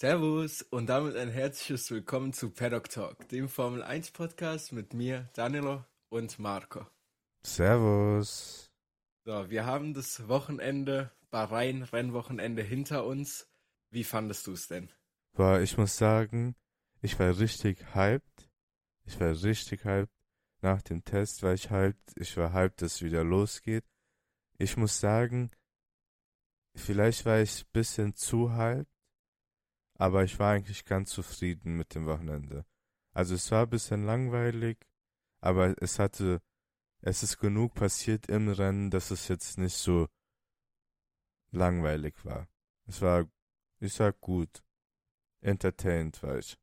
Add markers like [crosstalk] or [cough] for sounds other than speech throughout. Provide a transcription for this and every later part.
Servus und damit ein herzliches Willkommen zu Paddock Talk, dem Formel 1 Podcast mit mir, Danilo und Marco. Servus. So, wir haben das Wochenende, Bahrain Rennwochenende hinter uns. Wie fandest du es denn? Boah, ich muss sagen, ich war richtig hyped. Ich war richtig hyped. Nach dem Test war ich hyped. Ich war hyped, dass es wieder losgeht. Ich muss sagen, vielleicht war ich ein bisschen zu hyped, aber ich war eigentlich ganz zufrieden mit dem Wochenende. Also es war ein bisschen langweilig, aber es hatte, es ist genug passiert im Rennen, dass es jetzt nicht so langweilig war. Es war, ich sag gut, entertained war ich.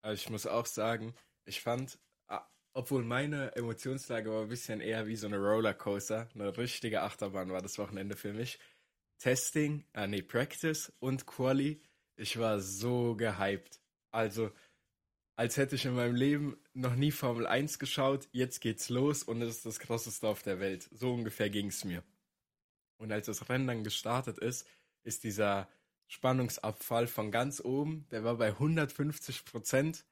Also ich muss auch sagen, ich fand, obwohl meine Emotionslage war ein bisschen eher wie so eine Rollercoaster, eine richtige Achterbahn war das Wochenende für mich. Testing, äh, nee, Practice und Quali, ich war so gehypt. Also, als hätte ich in meinem Leben noch nie Formel 1 geschaut, jetzt geht's los und es ist das krasseste auf der Welt. So ungefähr ging's mir. Und als das Rennen dann gestartet ist, ist dieser Spannungsabfall von ganz oben, der war bei 150 Prozent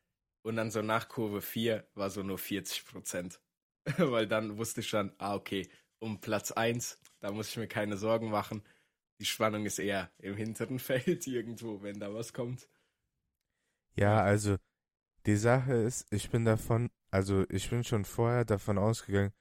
und dann so nach Kurve 4 war so nur 40 Prozent. [laughs] Weil dann wusste ich schon, ah, okay, um Platz 1, da muss ich mir keine Sorgen machen. Die Spannung ist eher im hinteren [laughs] Feld irgendwo, wenn da was kommt. Ja, also die Sache ist, ich bin davon, also ich bin schon vorher davon ausgegangen,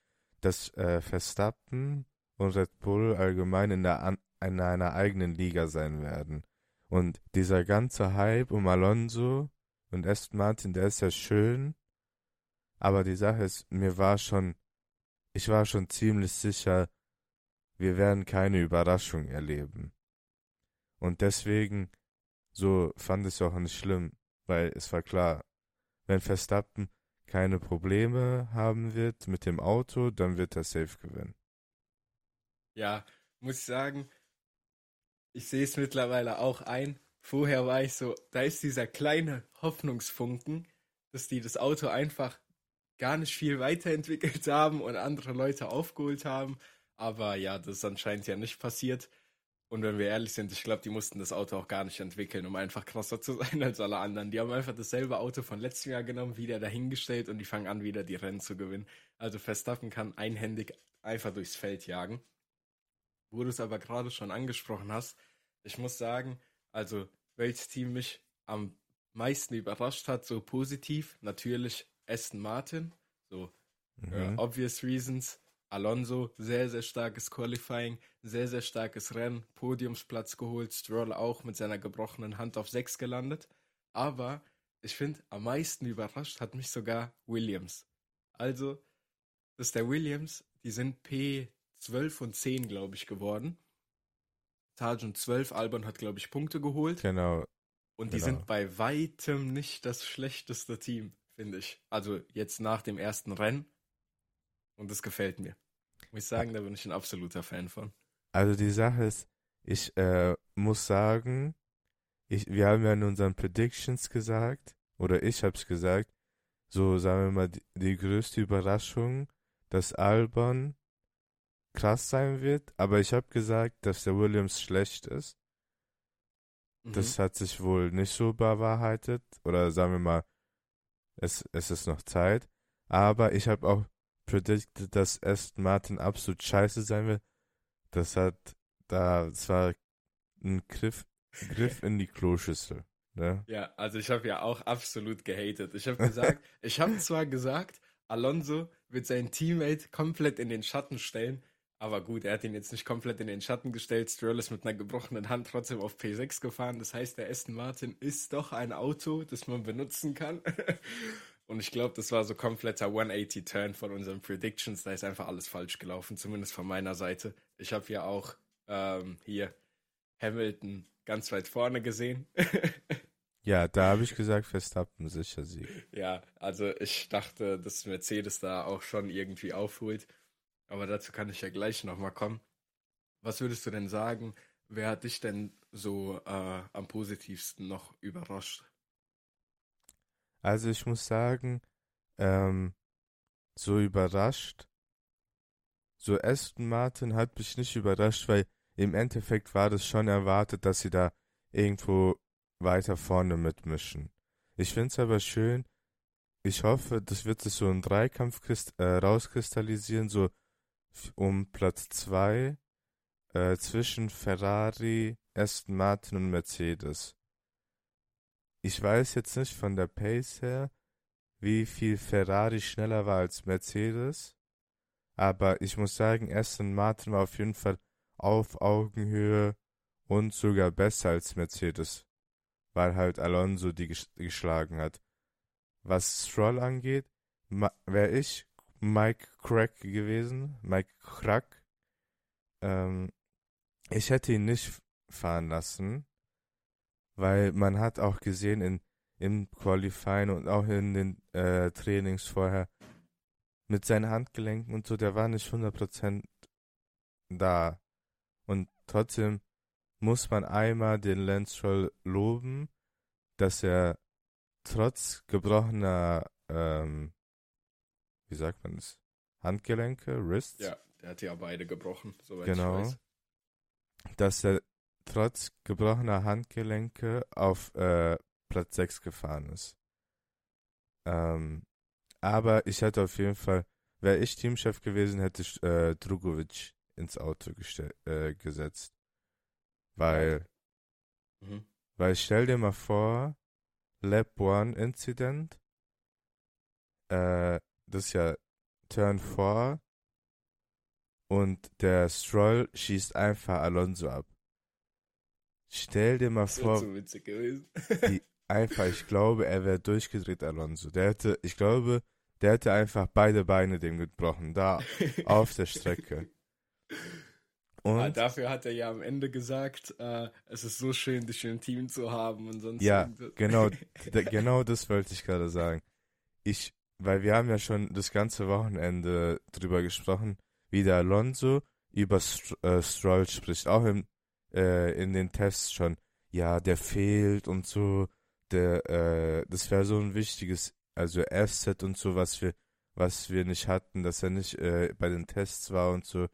dass äh, Verstappen und Red Bull allgemein in, der, in einer eigenen Liga sein werden. Und dieser ganze Hype um Alonso und Aston Martin, der ist ja schön, aber die Sache ist, mir war schon, ich war schon ziemlich sicher, wir werden keine Überraschung erleben. Und deswegen, so fand es auch nicht schlimm, weil es war klar, wenn Verstappen keine Probleme haben wird mit dem Auto, dann wird er safe gewinnen. Ja, muss ich sagen, ich sehe es mittlerweile auch ein. Vorher war ich so, da ist dieser kleine Hoffnungsfunken, dass die das Auto einfach gar nicht viel weiterentwickelt haben und andere Leute aufgeholt haben. Aber ja, das ist anscheinend ja nicht passiert. Und wenn wir ehrlich sind, ich glaube, die mussten das Auto auch gar nicht entwickeln, um einfach krasser zu [laughs] sein als alle anderen. Die haben einfach dasselbe Auto von letztem Jahr genommen, wieder dahingestellt und die fangen an, wieder die Rennen zu gewinnen. Also Verstappen kann einhändig einfach durchs Feld jagen. Wo du es aber gerade schon angesprochen hast, ich muss sagen, also welches Team mich am meisten überrascht hat, so positiv, natürlich Aston Martin, so mhm. äh, obvious reasons. Alonso, sehr, sehr starkes Qualifying, sehr, sehr starkes Rennen, Podiumsplatz geholt, Stroll auch mit seiner gebrochenen Hand auf 6 gelandet. Aber ich finde, am meisten überrascht hat mich sogar Williams. Also, das ist der Williams, die sind P12 und 10, glaube ich, geworden. Sergeant 12, Albon hat, glaube ich, Punkte geholt. Genau. Und die genau. sind bei weitem nicht das schlechteste Team, finde ich. Also jetzt nach dem ersten Rennen. Und das gefällt mir. Muss ich sagen, da bin ich ein absoluter Fan von. Also die Sache ist, ich äh, muss sagen, ich, wir haben ja in unseren Predictions gesagt, oder ich habe es gesagt, so sagen wir mal, die, die größte Überraschung, dass Albon krass sein wird, aber ich habe gesagt, dass der Williams schlecht ist. Mhm. Das hat sich wohl nicht so bewahrheitet, oder sagen wir mal, es, es ist noch Zeit. Aber ich habe auch predicted, dass Aston Martin absolut scheiße sein wird. Das hat, da, es war ein Griff, Griff in die Kloschüssel. Ne? Ja, also ich habe ja auch absolut gehatet. Ich habe gesagt, [laughs] ich habe zwar gesagt, Alonso wird sein Teammate komplett in den Schatten stellen, aber gut, er hat ihn jetzt nicht komplett in den Schatten gestellt. Stroll ist mit einer gebrochenen Hand trotzdem auf P6 gefahren. Das heißt, der Aston Martin ist doch ein Auto, das man benutzen kann. Und ich glaube, das war so kompletter 180-Turn von unseren Predictions. Da ist einfach alles falsch gelaufen, zumindest von meiner Seite. Ich habe ja auch ähm, hier Hamilton ganz weit vorne gesehen. [laughs] ja, da habe ich gesagt, Verstappen sicher Sieg. Ja, also ich dachte, dass Mercedes da auch schon irgendwie aufholt. Aber dazu kann ich ja gleich nochmal kommen. Was würdest du denn sagen, wer hat dich denn so äh, am positivsten noch überrascht? Also ich muss sagen, ähm, so überrascht. So Aston Martin hat mich nicht überrascht, weil im Endeffekt war das schon erwartet, dass sie da irgendwo weiter vorne mitmischen. Ich finde es aber schön, ich hoffe, das wird sich so ein Dreikampf äh, rauskristallisieren, so um Platz 2 äh, zwischen Ferrari, Aston Martin und Mercedes. Ich weiß jetzt nicht von der Pace her, wie viel Ferrari schneller war als Mercedes, aber ich muss sagen, Aston Martin war auf jeden Fall auf Augenhöhe und sogar besser als Mercedes, weil halt Alonso die geschlagen hat. Was Stroll angeht, wäre ich Mike Crack gewesen, Mike Crack. Ähm, ich hätte ihn nicht fahren lassen, weil man hat auch gesehen in im Qualifying und auch in den äh, Trainings vorher mit seinen Handgelenken und so, der war nicht 100% da. Und trotzdem muss man einmal den Lance Stroll loben, dass er trotz gebrochener, ähm, wie sagt man es, Handgelenke, Wrists? Ja, der hat ja beide gebrochen, soweit genau, ich weiß. Dass er trotz gebrochener Handgelenke auf äh, Platz 6 gefahren ist. Ähm, aber ich hätte auf jeden Fall, wäre ich Teamchef gewesen, hätte ich äh, Drugovic ins Auto äh, gesetzt. Weil, mhm. weil stell dir mal vor, Lab 1 Incident, äh, das ist ja Turn 4 und der Stroll schießt einfach Alonso ab. Stell dir mal vor, so wie einfach, ich glaube, er wäre durchgedreht, Alonso. Der hätte, ich glaube, der hätte einfach beide Beine dem gebrochen, da auf der Strecke. [laughs] Und ah, dafür hat er ja am Ende gesagt, äh, es ist so schön, dich im Team zu haben und sonst. Ja, genau, [laughs] genau das wollte ich gerade sagen. Ich, weil wir haben ja schon das ganze Wochenende drüber gesprochen, wie der Alonso über St äh, Stroll spricht, auch im, äh, in den Tests schon. Ja, der fehlt und so. Der, äh, das wäre so ein wichtiges, also Asset und so, was wir, was wir nicht hatten, dass er nicht äh, bei den Tests war und so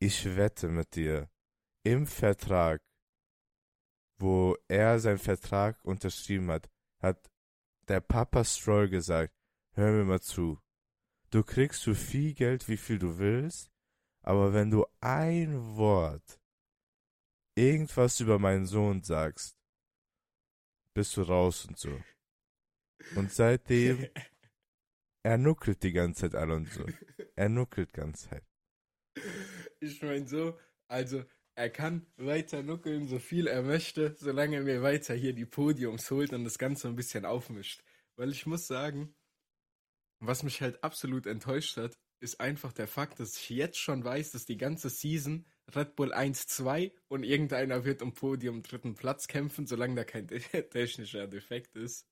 ich wette mit dir, im Vertrag, wo er seinen Vertrag unterschrieben hat, hat der Papa Stroll gesagt, hör mir mal zu, du kriegst so viel Geld, wie viel du willst, aber wenn du ein Wort, irgendwas über meinen Sohn sagst, bist du raus und so. Und seitdem, [laughs] er nuckelt die ganze Zeit, Alonso. Er nuckelt ganze Zeit ich meine so, also er kann weiter nuckeln, so viel er möchte, solange er mir weiter hier die Podiums holt und das Ganze ein bisschen aufmischt. Weil ich muss sagen, was mich halt absolut enttäuscht hat, ist einfach der Fakt, dass ich jetzt schon weiß, dass die ganze Season Red Bull 1-2 und irgendeiner wird um Podium dritten Platz kämpfen, solange da kein [laughs] technischer Defekt ist.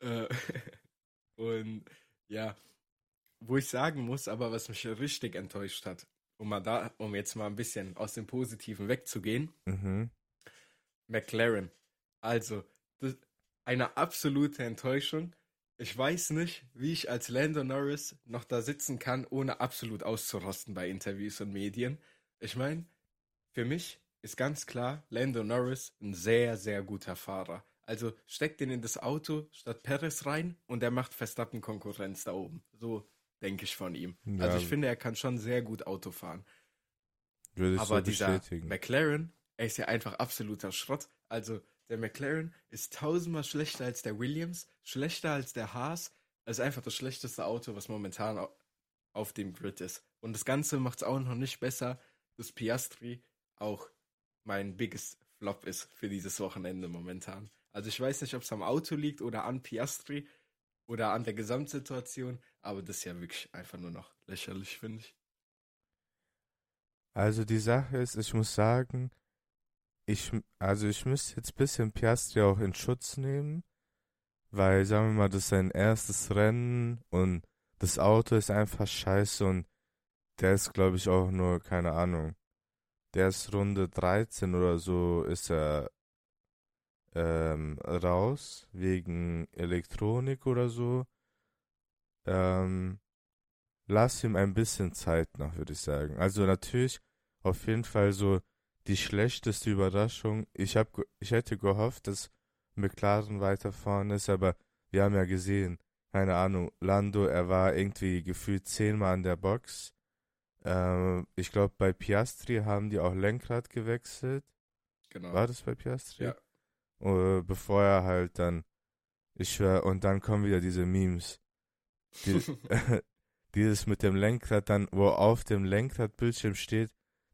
Äh, [laughs] und ja, wo ich sagen muss, aber was mich richtig enttäuscht hat, um mal da, um jetzt mal ein bisschen aus dem Positiven wegzugehen. Mhm. McLaren. Also, das, eine absolute Enttäuschung. Ich weiß nicht, wie ich als Lando Norris noch da sitzen kann, ohne absolut auszurasten bei Interviews und Medien. Ich meine, für mich ist ganz klar, Lando Norris ein sehr, sehr guter Fahrer. Also steckt den in das Auto statt Perez rein und er macht Verstappen Konkurrenz da oben. So denke ich, von ihm. Ja. Also ich finde, er kann schon sehr gut Auto fahren. Würde ich Aber so dieser McLaren, er ist ja einfach absoluter Schrott. Also der McLaren ist tausendmal schlechter als der Williams, schlechter als der Haas. Er ist einfach das schlechteste Auto, was momentan auf dem Grid ist. Und das Ganze macht es auch noch nicht besser, dass Piastri auch mein biggest Flop ist für dieses Wochenende momentan. Also ich weiß nicht, ob es am Auto liegt oder an Piastri oder an der Gesamtsituation, aber das ist ja wirklich einfach nur noch lächerlich, finde ich. Also die Sache ist, ich muss sagen, ich, also ich müsste jetzt ein bisschen Piastri auch in Schutz nehmen, weil, sagen wir mal, das ist sein erstes Rennen und das Auto ist einfach scheiße und der ist, glaube ich, auch nur, keine Ahnung, der ist Runde 13 oder so, ist er ähm, raus, wegen Elektronik oder so. Ähm, lass ihm ein bisschen Zeit noch, würde ich sagen. Also natürlich auf jeden Fall so die schlechteste Überraschung. Ich, hab, ich hätte gehofft, dass McLaren weiter vorne ist, aber wir haben ja gesehen, keine Ahnung, Lando, er war irgendwie gefühlt zehnmal an der Box. Ähm, ich glaube, bei Piastri haben die auch Lenkrad gewechselt. Genau. War das bei Piastri? Ja. Uh, bevor er halt dann, ich schwör, und dann kommen wieder diese Memes. Die, [laughs] [laughs] dieses mit dem Lenkrad dann, wo auf dem Lenkradbildschirm steht,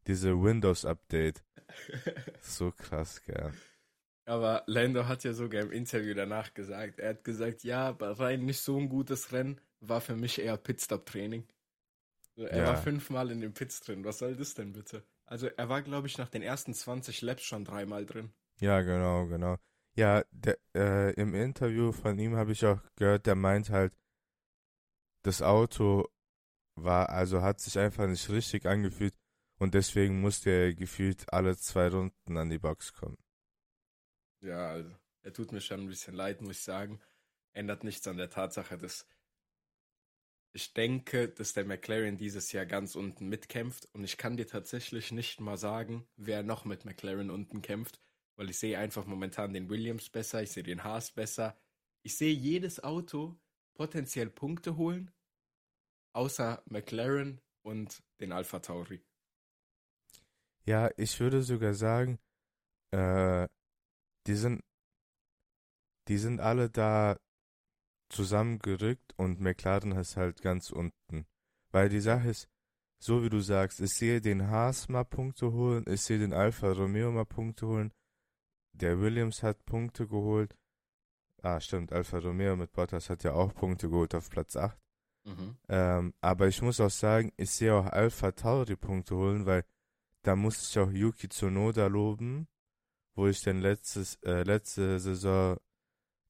diese Windows-Update. [laughs] so krass, gell. Aber Lando hat ja sogar im Interview danach gesagt, er hat gesagt, ja, Bahrain nicht so ein gutes Rennen, war für mich eher Pitstop-Training. Er Ja. war fünfmal in den Pits drin, was soll das denn bitte? Also er war, glaube ich, nach den ersten 20 Laps schon dreimal drin. Ja, genau, genau. Ja, der, äh, im Interview von ihm habe ich auch gehört, der meint halt, das Auto war, also hat sich einfach nicht richtig angefühlt und deswegen musste er gefühlt alle zwei Runden an die Box kommen. Ja, also er tut mir schon ein bisschen leid, muss ich sagen. Ändert nichts an der Tatsache, dass ich denke, dass der McLaren dieses Jahr ganz unten mitkämpft und ich kann dir tatsächlich nicht mal sagen, wer noch mit McLaren unten kämpft, weil ich sehe einfach momentan den Williams besser, ich sehe den Haas besser. Ich sehe jedes Auto potenziell Punkte holen, außer McLaren und den Alpha Tauri. Ja, ich würde sogar sagen, äh, die sind, die sind alle da zusammengerückt und McLaren ist halt ganz unten. Weil die Sache ist, so wie du sagst, ich sehe den Haas mal Punkte holen, ich sehe den Alfa Romeo mal Punkte holen, der Williams hat Punkte geholt. Ah, stimmt, Alfa Romeo mit Bottas hat ja auch Punkte geholt auf Platz 8. Mhm. Ähm, aber ich muss auch sagen, ich sehe auch Alpha Tauri Punkte holen, weil da musste ich auch Yuki Tsunoda loben, wo ich dann letztes, äh, letzte Saison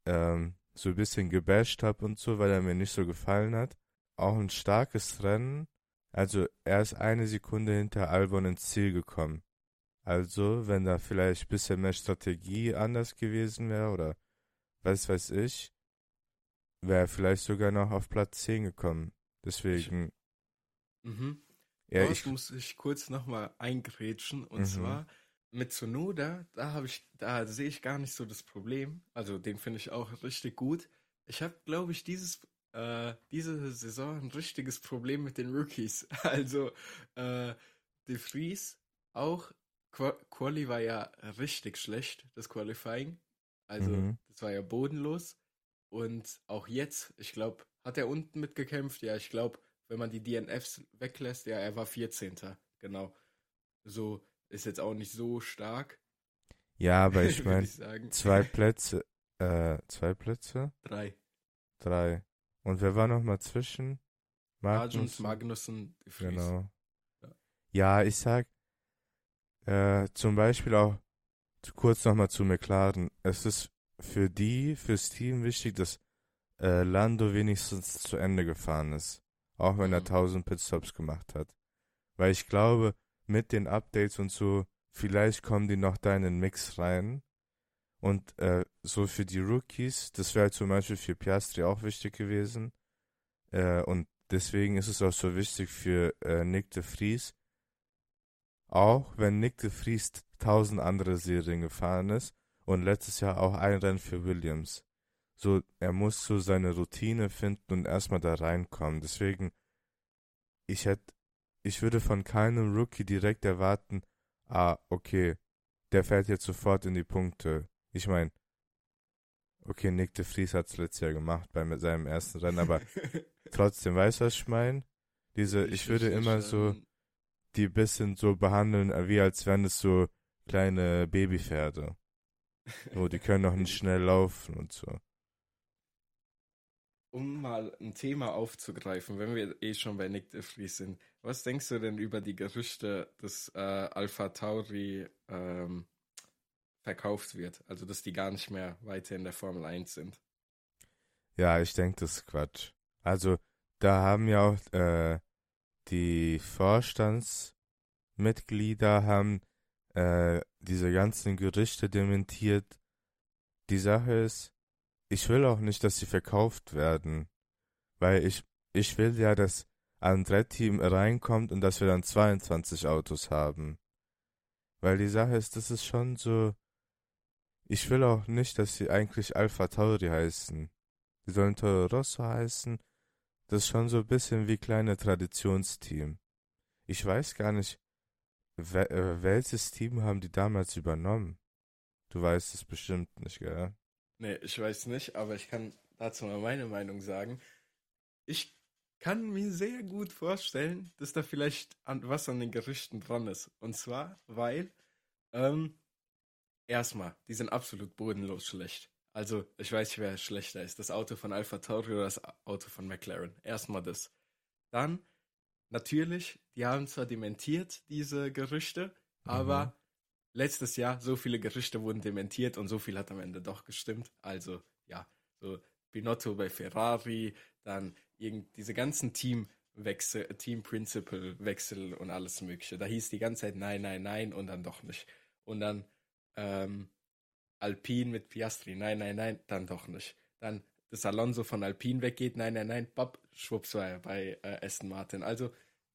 ähm, so ein bisschen gebasht habe und so, weil er mir nicht so gefallen hat. Auch ein starkes Rennen. Also er ist eine Sekunde hinter Albon ins Ziel gekommen. Also, wenn da vielleicht ein bisschen mehr Strategie anders gewesen wäre oder was weiß ich, wäre er vielleicht sogar noch auf Platz 10 gekommen. Deswegen, Mhm. ja, ich, muss ich kurz nochmal eingrätschen. Und Mhm. zwar mit Tsunoda, da habe ich, da sehe ich gar nicht so das Problem. Also den finde ich auch richtig gut. Ich habe, glaube ich, dieses, äh, diese Saison ein richtiges Problem mit den Rookies. [laughs] Also äh, De Vries auch. Qua Quali war ja richtig schlecht, das Qualifying. Also Mhm. das war ja bodenlos. Und auch jetzt, ich glaube, hat er unten mitgekämpft? Ja, ich glaube, wenn man die DNFs weglässt, ja, er war 14. Genau. So ist jetzt auch nicht so stark. ja, aber [laughs] ich meine, zwei Plätze, äh, zwei Plätze? Drei. Drei. Und wer war noch mal zwischen? Arjun, Magnussen, De Vries. Genau. Ja. Ich sag, äh, zum Beispiel auch kurz nochmal zu McLaren. Es ist für die, fürs Team wichtig, dass äh, Lando wenigstens zu Ende gefahren ist. Auch wenn er Mhm. 1000 Pitstops gemacht hat. Weil ich glaube, mit den Updates und so, vielleicht kommen die noch da in den Mix rein. Und äh, so für die Rookies, das wäre zum Beispiel für Piastri auch wichtig gewesen. Äh, und deswegen ist es auch so wichtig für äh, Nick de Vries. Auch wenn Nick de Vries tausend andere Serien gefahren ist und letztes Jahr auch ein Rennen für Williams. So, er muss so seine Routine finden und erstmal da reinkommen. Deswegen, ich hätte, ich würde von keinem Rookie direkt erwarten, ah, okay, der fährt jetzt sofort in die Punkte. Ich meine, okay, Nick de Vries hat es letztes Jahr gemacht bei seinem ersten Rennen, aber [laughs] trotzdem, weißt du, was ich meine? Diese, ich würde immer so die bisschen so behandeln, äh, wie als wären es so kleine Babypferde. Oh, die können noch nicht [laughs] schnell laufen und so. Um mal ein Thema aufzugreifen, wenn wir eh schon bei Nick de sind. Was denkst du denn über die Gerüchte, dass äh, Alpha Tauri ähm, verkauft wird? Also, dass die gar nicht mehr weiter in der Formel 1 sind. Ja, ich denke, das ist Quatsch. Also, da haben ja auch äh, die Vorstandsmitglieder haben äh, diese ganzen Gerüchte dementiert. Die Sache ist, ich will auch nicht, dass sie verkauft werden, weil ich ich will ja, dass Andretti reinkommt und dass wir dann 22 Autos haben. Weil die Sache ist, das ist schon so. Ich will auch nicht, dass sie eigentlich Alpha Tauri heißen. Die sollen Toro Rosso heißen. Das ist schon so ein bisschen wie kleine Traditionsteam. Ich weiß gar nicht, wel äh, welches Team haben die damals übernommen? Du weißt es bestimmt nicht, gell? Nee, ich weiß nicht, aber ich kann dazu mal meine Meinung sagen. Ich kann mir sehr gut vorstellen, dass da vielleicht an, was an den Gerüchten dran ist. Und zwar, weil, ähm, erstmal, die sind absolut bodenlos schlecht. Also, ich weiß nicht, wer schlechter ist. Das Auto von Alpha Tauri oder das Auto von McLaren. Erstmal das. Dann, natürlich, die haben zwar dementiert, diese Gerüchte, mhm. Letztes Jahr so viele Gerüchte wurden dementiert und so viel hat am Ende doch gestimmt. Also, ja, so Binotto bei Ferrari, dann irgend, diese ganzen Teamwechsel, Team Principal Wechsel und alles Mögliche. Da hieß die ganze Zeit nein, nein, nein und dann doch nicht. Und dann ähm, Alpine mit Piastri, nein, nein, nein, dann doch nicht. Dann dass Alonso von Alpine weggeht, nein, nein, nein, Bob, schwupps war er bei äh, Aston Martin. Also,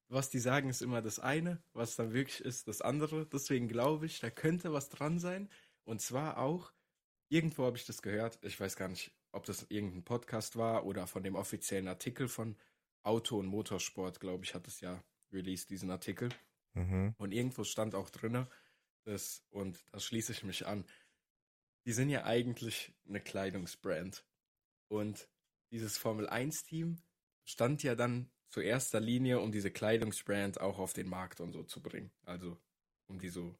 was die sagen, ist immer das eine, was dann wirklich ist, das andere. Deswegen glaube ich, da könnte was dran sein. Und zwar auch, irgendwo habe ich das gehört, ich weiß gar nicht, ob das irgendein Podcast war oder von dem offiziellen Artikel von Auto und Motorsport, glaube ich, hat es ja released, diesen Artikel. Mhm. Und irgendwo stand auch drin, das, und da schließe ich mich an, die sind ja eigentlich eine Kleidungsbrand. Und dieses Formel 1-Team stand ja dann zu erster Linie, um diese Kleidungsbrand auch auf den Markt und so zu bringen. Also um die so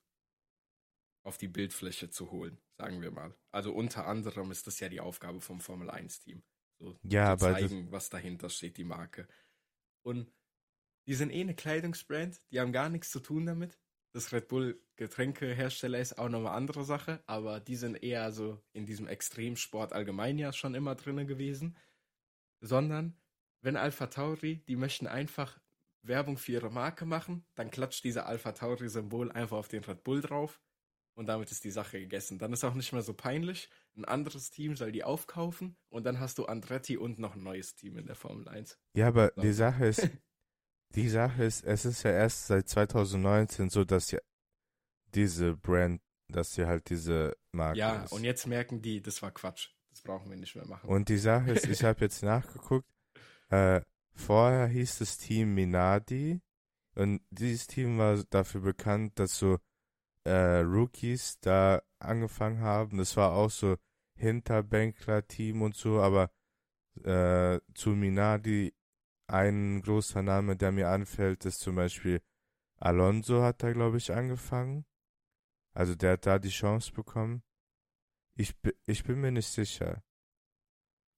auf die Bildfläche zu holen, sagen wir mal. Also unter anderem ist das ja die Aufgabe vom Formel 1-Team. So ja, zu zeigen, was dahinter steht, die Marke. Und die sind eh eine Kleidungsbrand, die haben gar nichts zu tun damit. Das Red Bull Getränkehersteller ist auch nochmal andere Sache, aber die sind eher so in diesem Extremsport allgemein ja schon immer drin gewesen. Sondern, wenn Alpha Tauri, die möchten einfach Werbung für ihre Marke machen, dann klatscht dieser Alpha Tauri-Symbol einfach auf den Red Bull drauf und damit ist die Sache gegessen. Dann ist auch nicht mehr so peinlich. Ein anderes Team soll die aufkaufen und dann hast du Andretti und noch ein neues Team in der Formel 1. Ja, aber so. die Sache ist, [laughs] die Sache ist, es ist ja erst seit 2019 so, dass ja diese Brand, dass sie halt diese Marke Ja, ist. und jetzt merken die, das war Quatsch. Das brauchen wir nicht mehr machen. Und die Sache ist, ich [laughs] habe jetzt nachgeguckt, äh, vorher hieß das Team Minardi und dieses Team war dafür bekannt, dass so äh, Rookies da angefangen haben. Das war auch so Hinterbänkler-Team und so, aber äh, zu Minardi ein großer Name, der mir anfällt, ist zum Beispiel Alonso hat da, glaube ich, angefangen. Also der hat da die Chance bekommen. Ich, ich bin mir nicht sicher.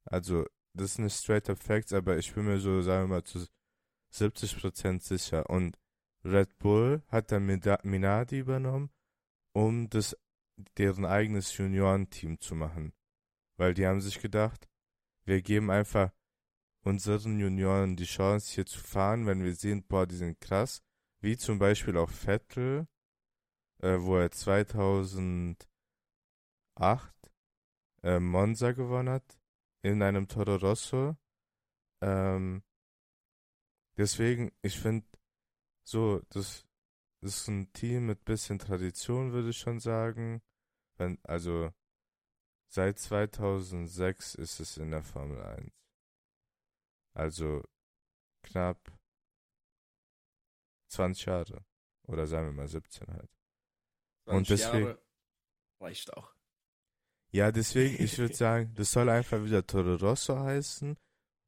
Also, das ist nicht straight up Facts, aber ich bin mir so, sagen wir mal, zu 70% sicher. Und Red Bull hat dann Minardi übernommen um das deren eigenes Juniorenteam zu machen. Weil die haben sich gedacht, wir geben einfach unseren Junioren die Chance hier zu fahren, wenn wir sehen, boah, die sind krass. Wie zum Beispiel auch Vettel, äh, wo er 2008 äh, Monza gewonnen hat, in einem Toro Rosso. Ähm, deswegen, ich finde, so, das ist ein Team mit bisschen Tradition, würde ich schon sagen. Wenn, also seit 2006 ist es in der Formel 1. Also knapp 20 Jahre. Oder sagen wir mal 17 halt. Und deswegen. Jahre reicht auch. Ja, deswegen, ich würde [laughs] sagen, das soll einfach wieder Toro Rosso heißen,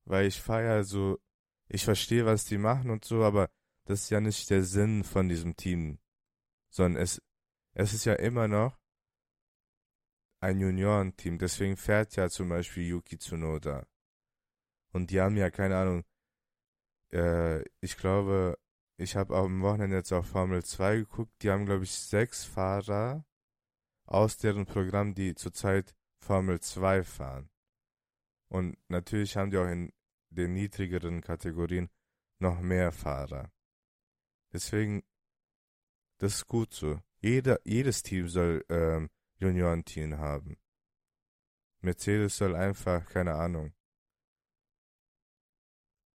weil ich feiere so, ich verstehe, was die machen und so, aber das ist ja nicht der Sinn von diesem Team, sondern es, es ist ja immer noch ein Juniorenteam. Deswegen fährt ja zum Beispiel Yuki Tsunoda. Und die haben ja keine Ahnung. Äh, ich glaube, ich habe am Wochenende jetzt auf Formel 2 geguckt. Die haben, glaube ich, sechs Fahrer aus deren Programm, die zurzeit Formel 2 fahren. Und natürlich haben die auch in den niedrigeren Kategorien noch mehr Fahrer. Deswegen, das ist gut so. Jeder, jedes Team soll ähm, Juniorenteam haben. Mercedes soll einfach, keine Ahnung.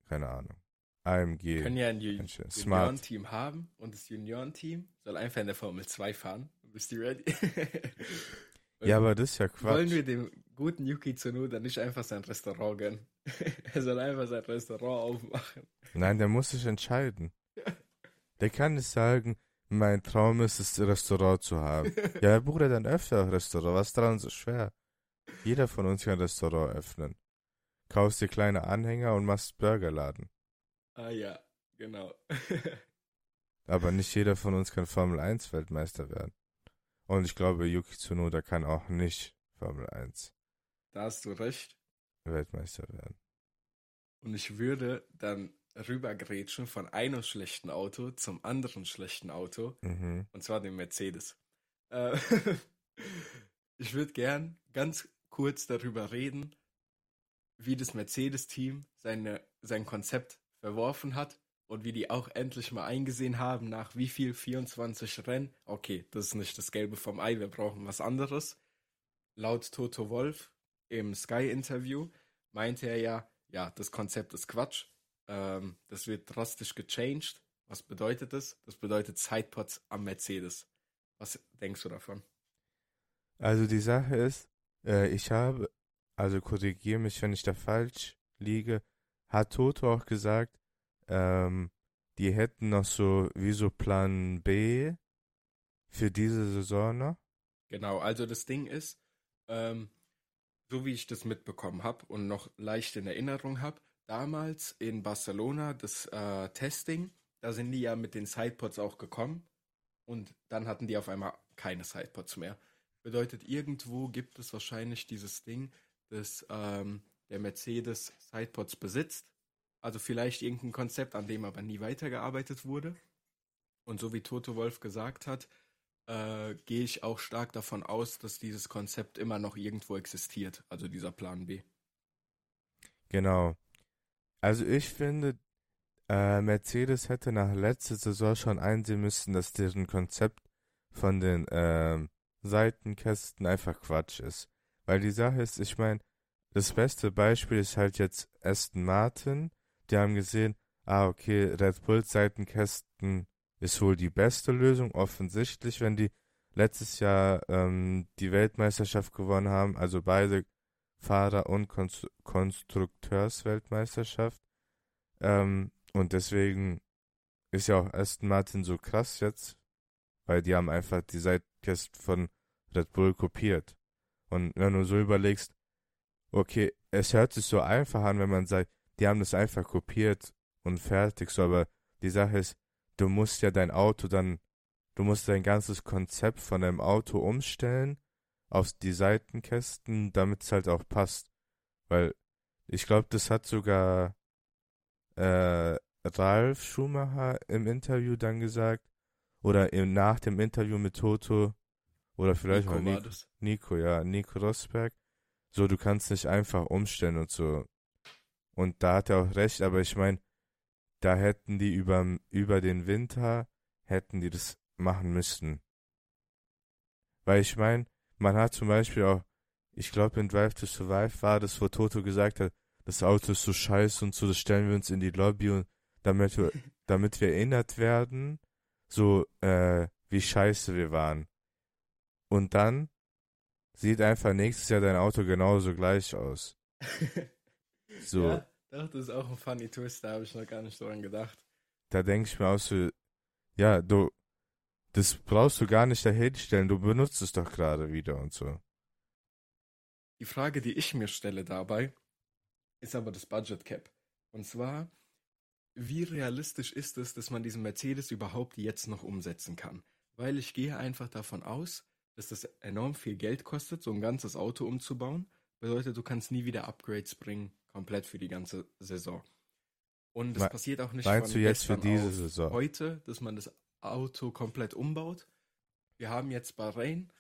Keine Ahnung. AMG. Wir können ja ein Ju. Juniorenteam haben und das Juniorenteam soll einfach in der Formel 2 fahren. Bist du ready? [laughs] Ja, aber das ist ja Wollen Quatsch. wir dem guten Yuki Tsunoda nicht einfach sein Restaurant gönnen? [laughs] er soll einfach sein Restaurant aufmachen. Nein, der muss sich entscheiden. Der kann nicht sagen, mein Traum ist es, ein Restaurant zu haben. [laughs] Ja, Bruder, dann ein Restaurant. Was ist daran so schwer? Jeder von uns kann ein Restaurant öffnen. Kaufst dir kleine Anhänger und machst Burgerladen. ah ja, genau. Aber nicht jeder von uns kann Formel 1 Weltmeister werden. Und ich glaube, Yuki Tsunoda kann auch nicht Formel 1 da hast du recht. Weltmeister werden. Und ich würde dann rübergrätschen von einem schlechten Auto zum anderen schlechten Auto. Mhm. Und zwar dem Mercedes. Äh, [laughs] ich würde gern ganz kurz darüber reden, wie das Mercedes-Team seine, sein Konzept verworfen hat und wie die auch endlich mal eingesehen haben, nach wie viel 24 Rennen. Okay, das ist nicht das Gelbe vom Ei, wir brauchen was anderes. Laut Toto Wolf im Sky-Interview meinte er ja, ja, das Konzept ist Quatsch. Ähm, das wird drastisch gechanged. Was bedeutet das? Das bedeutet Sidepods am Mercedes. Was denkst du davon? Also die Sache ist, äh, ich habe, also korrigiere mich, wenn ich da falsch liege, hat Toto auch gesagt, ähm, die hätten noch so wie so Plan B für diese Saison noch. Genau, also das Ding ist, ähm, so wie ich das mitbekommen habe und noch leicht in Erinnerung habe, damals in Barcelona das äh, Testing, da sind die ja mit den Sidepods auch gekommen und dann hatten die auf einmal keine Sidepods mehr. Bedeutet, irgendwo gibt es wahrscheinlich dieses Ding, dass ähm, der Mercedes Sidepods besitzt. Also vielleicht irgendein Konzept, an dem aber nie weitergearbeitet wurde. Und so wie Toto Wolf gesagt hat, äh, gehe ich auch stark davon aus, dass dieses Konzept immer noch irgendwo existiert, also dieser Plan B. Genau. Also ich finde, äh, Mercedes hätte nach letzter Saison schon einsehen müssen, dass deren Konzept von den ähm, Seitenkästen einfach Quatsch ist. Weil die Sache ist, ich meine, das beste Beispiel ist halt jetzt Aston Martin. Die haben gesehen, ah, okay, Red Bulls Seitenkästen ist wohl die beste Lösung, offensichtlich, wenn die letztes Jahr ähm, die Weltmeisterschaft gewonnen haben, also beide Fahrer- und Konst Konstrukteursweltmeisterschaft. Ähm, und deswegen ist ja auch Aston Martin so krass jetzt, weil die haben einfach die Seitenkästen von Red Bull kopiert. Und wenn du so überlegst, okay, es hört sich so einfach an, wenn man sagt, die haben das einfach kopiert und fertig, so, aber die Sache ist, du musst ja dein Auto dann, du musst dein ganzes Konzept von deinem Auto umstellen auf die Seitenkästen, damit es halt auch passt. Weil ich glaube, das hat sogar äh, Ralf Schumacher im Interview dann gesagt, oder im, nach dem Interview mit Toto, oder vielleicht Nico auch war Nico, das. Nico, ja, Nico Rosberg. So, du kannst nicht einfach umstellen und so. Und da hat er auch recht, aber ich meine, da hätten die über, über den Winter, hätten die das machen müssen. Weil ich meine, man hat zum Beispiel auch, ich glaube in Drive to Survive war das, wo Toto gesagt hat, das Auto ist so scheiße und so, das stellen wir uns in die Lobby und damit wir, [laughs] damit wir erinnert werden, so, äh, wie scheiße wir waren. Und dann sieht einfach nächstes Jahr dein Auto genauso gleich aus. [laughs] So, Ja, doch, das ist auch ein funny Twist, da habe ich noch gar nicht dran gedacht. da denke ich mir auch so, ja, du, das brauchst du gar nicht dahinstellen, du benutzt es doch gerade wieder und so. Die Frage, die ich mir stelle dabei, ist aber das Budget Cap. Und zwar, wie realistisch ist es, dass man diesen Mercedes überhaupt jetzt noch umsetzen kann? Weil ich gehe einfach davon aus, dass das enorm viel Geld kostet, so ein ganzes Auto umzubauen. Bedeutet, du kannst nie wieder Upgrades bringen, komplett für die ganze Saison. Und das Me- passiert auch nicht Meinst von du jetzt für diese Saison? heute, dass man das Auto komplett umbaut. Wir haben jetzt Bahrain,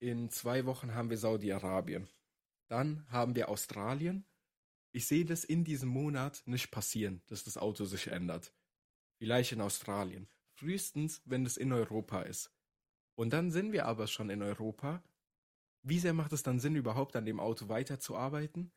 in zwei Wochen haben wir Saudi-Arabien. Dann haben wir Australien. Ich sehe das in diesem Monat nicht passieren, dass das Auto sich ändert. Vielleicht in Australien. Frühestens, wenn es in Europa ist. Und dann sind wir aber schon in Europa. Wie sehr macht es dann Sinn, überhaupt an dem Auto weiterzuarbeiten?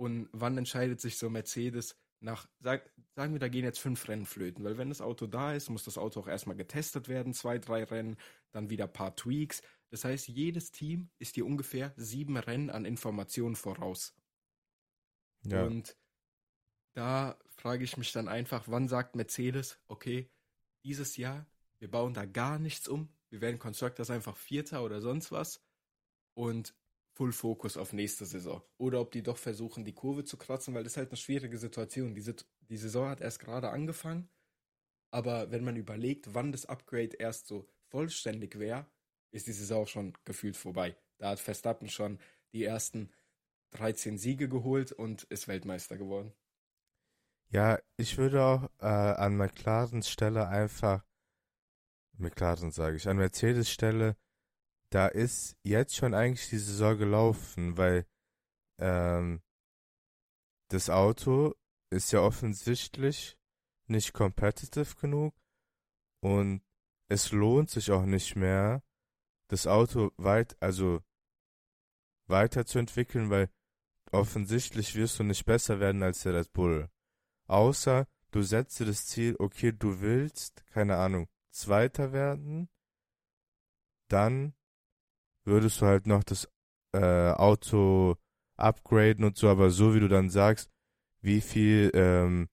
Und wann entscheidet sich so Mercedes, nach, sag, sagen wir, da gehen jetzt fünf Rennen flöten, weil wenn das Auto da ist, muss das Auto auch erstmal getestet werden, zwei, drei Rennen, dann wieder ein paar Tweaks. Das heißt, jedes Team ist dir ungefähr sieben Rennen an Informationen voraus. Ja. Und da frage ich mich dann einfach, wann sagt Mercedes, okay, dieses Jahr, wir bauen da gar nichts um, wir werden Constructors einfach Vierter oder sonst was und Full Focus auf nächste Saison. Oder ob die doch versuchen, die Kurve zu kratzen, weil das ist halt eine schwierige Situation. Die, die Saison hat erst gerade angefangen, aber wenn man überlegt, wann das Upgrade erst so vollständig wäre, ist die Saison schon gefühlt vorbei. Da hat Verstappen schon die ersten 13 Siege geholt und ist Weltmeister geworden. Ja, ich würde auch äh, an McLarens Stelle einfach, McLaren sage ich, an Mercedes Stelle, da ist jetzt schon eigentlich die Saison gelaufen, weil ähm, das Auto ist ja offensichtlich nicht competitive genug und es lohnt sich auch nicht mehr, das Auto weit, also weiterzuentwickeln, weil offensichtlich wirst du nicht besser werden als der Red Bull. Außer du setzt dir das Ziel, okay, du willst, keine Ahnung, Zweiter werden, dann würdest du halt noch das äh, Auto upgraden und so, aber so wie du dann sagst, wie viel, ähm,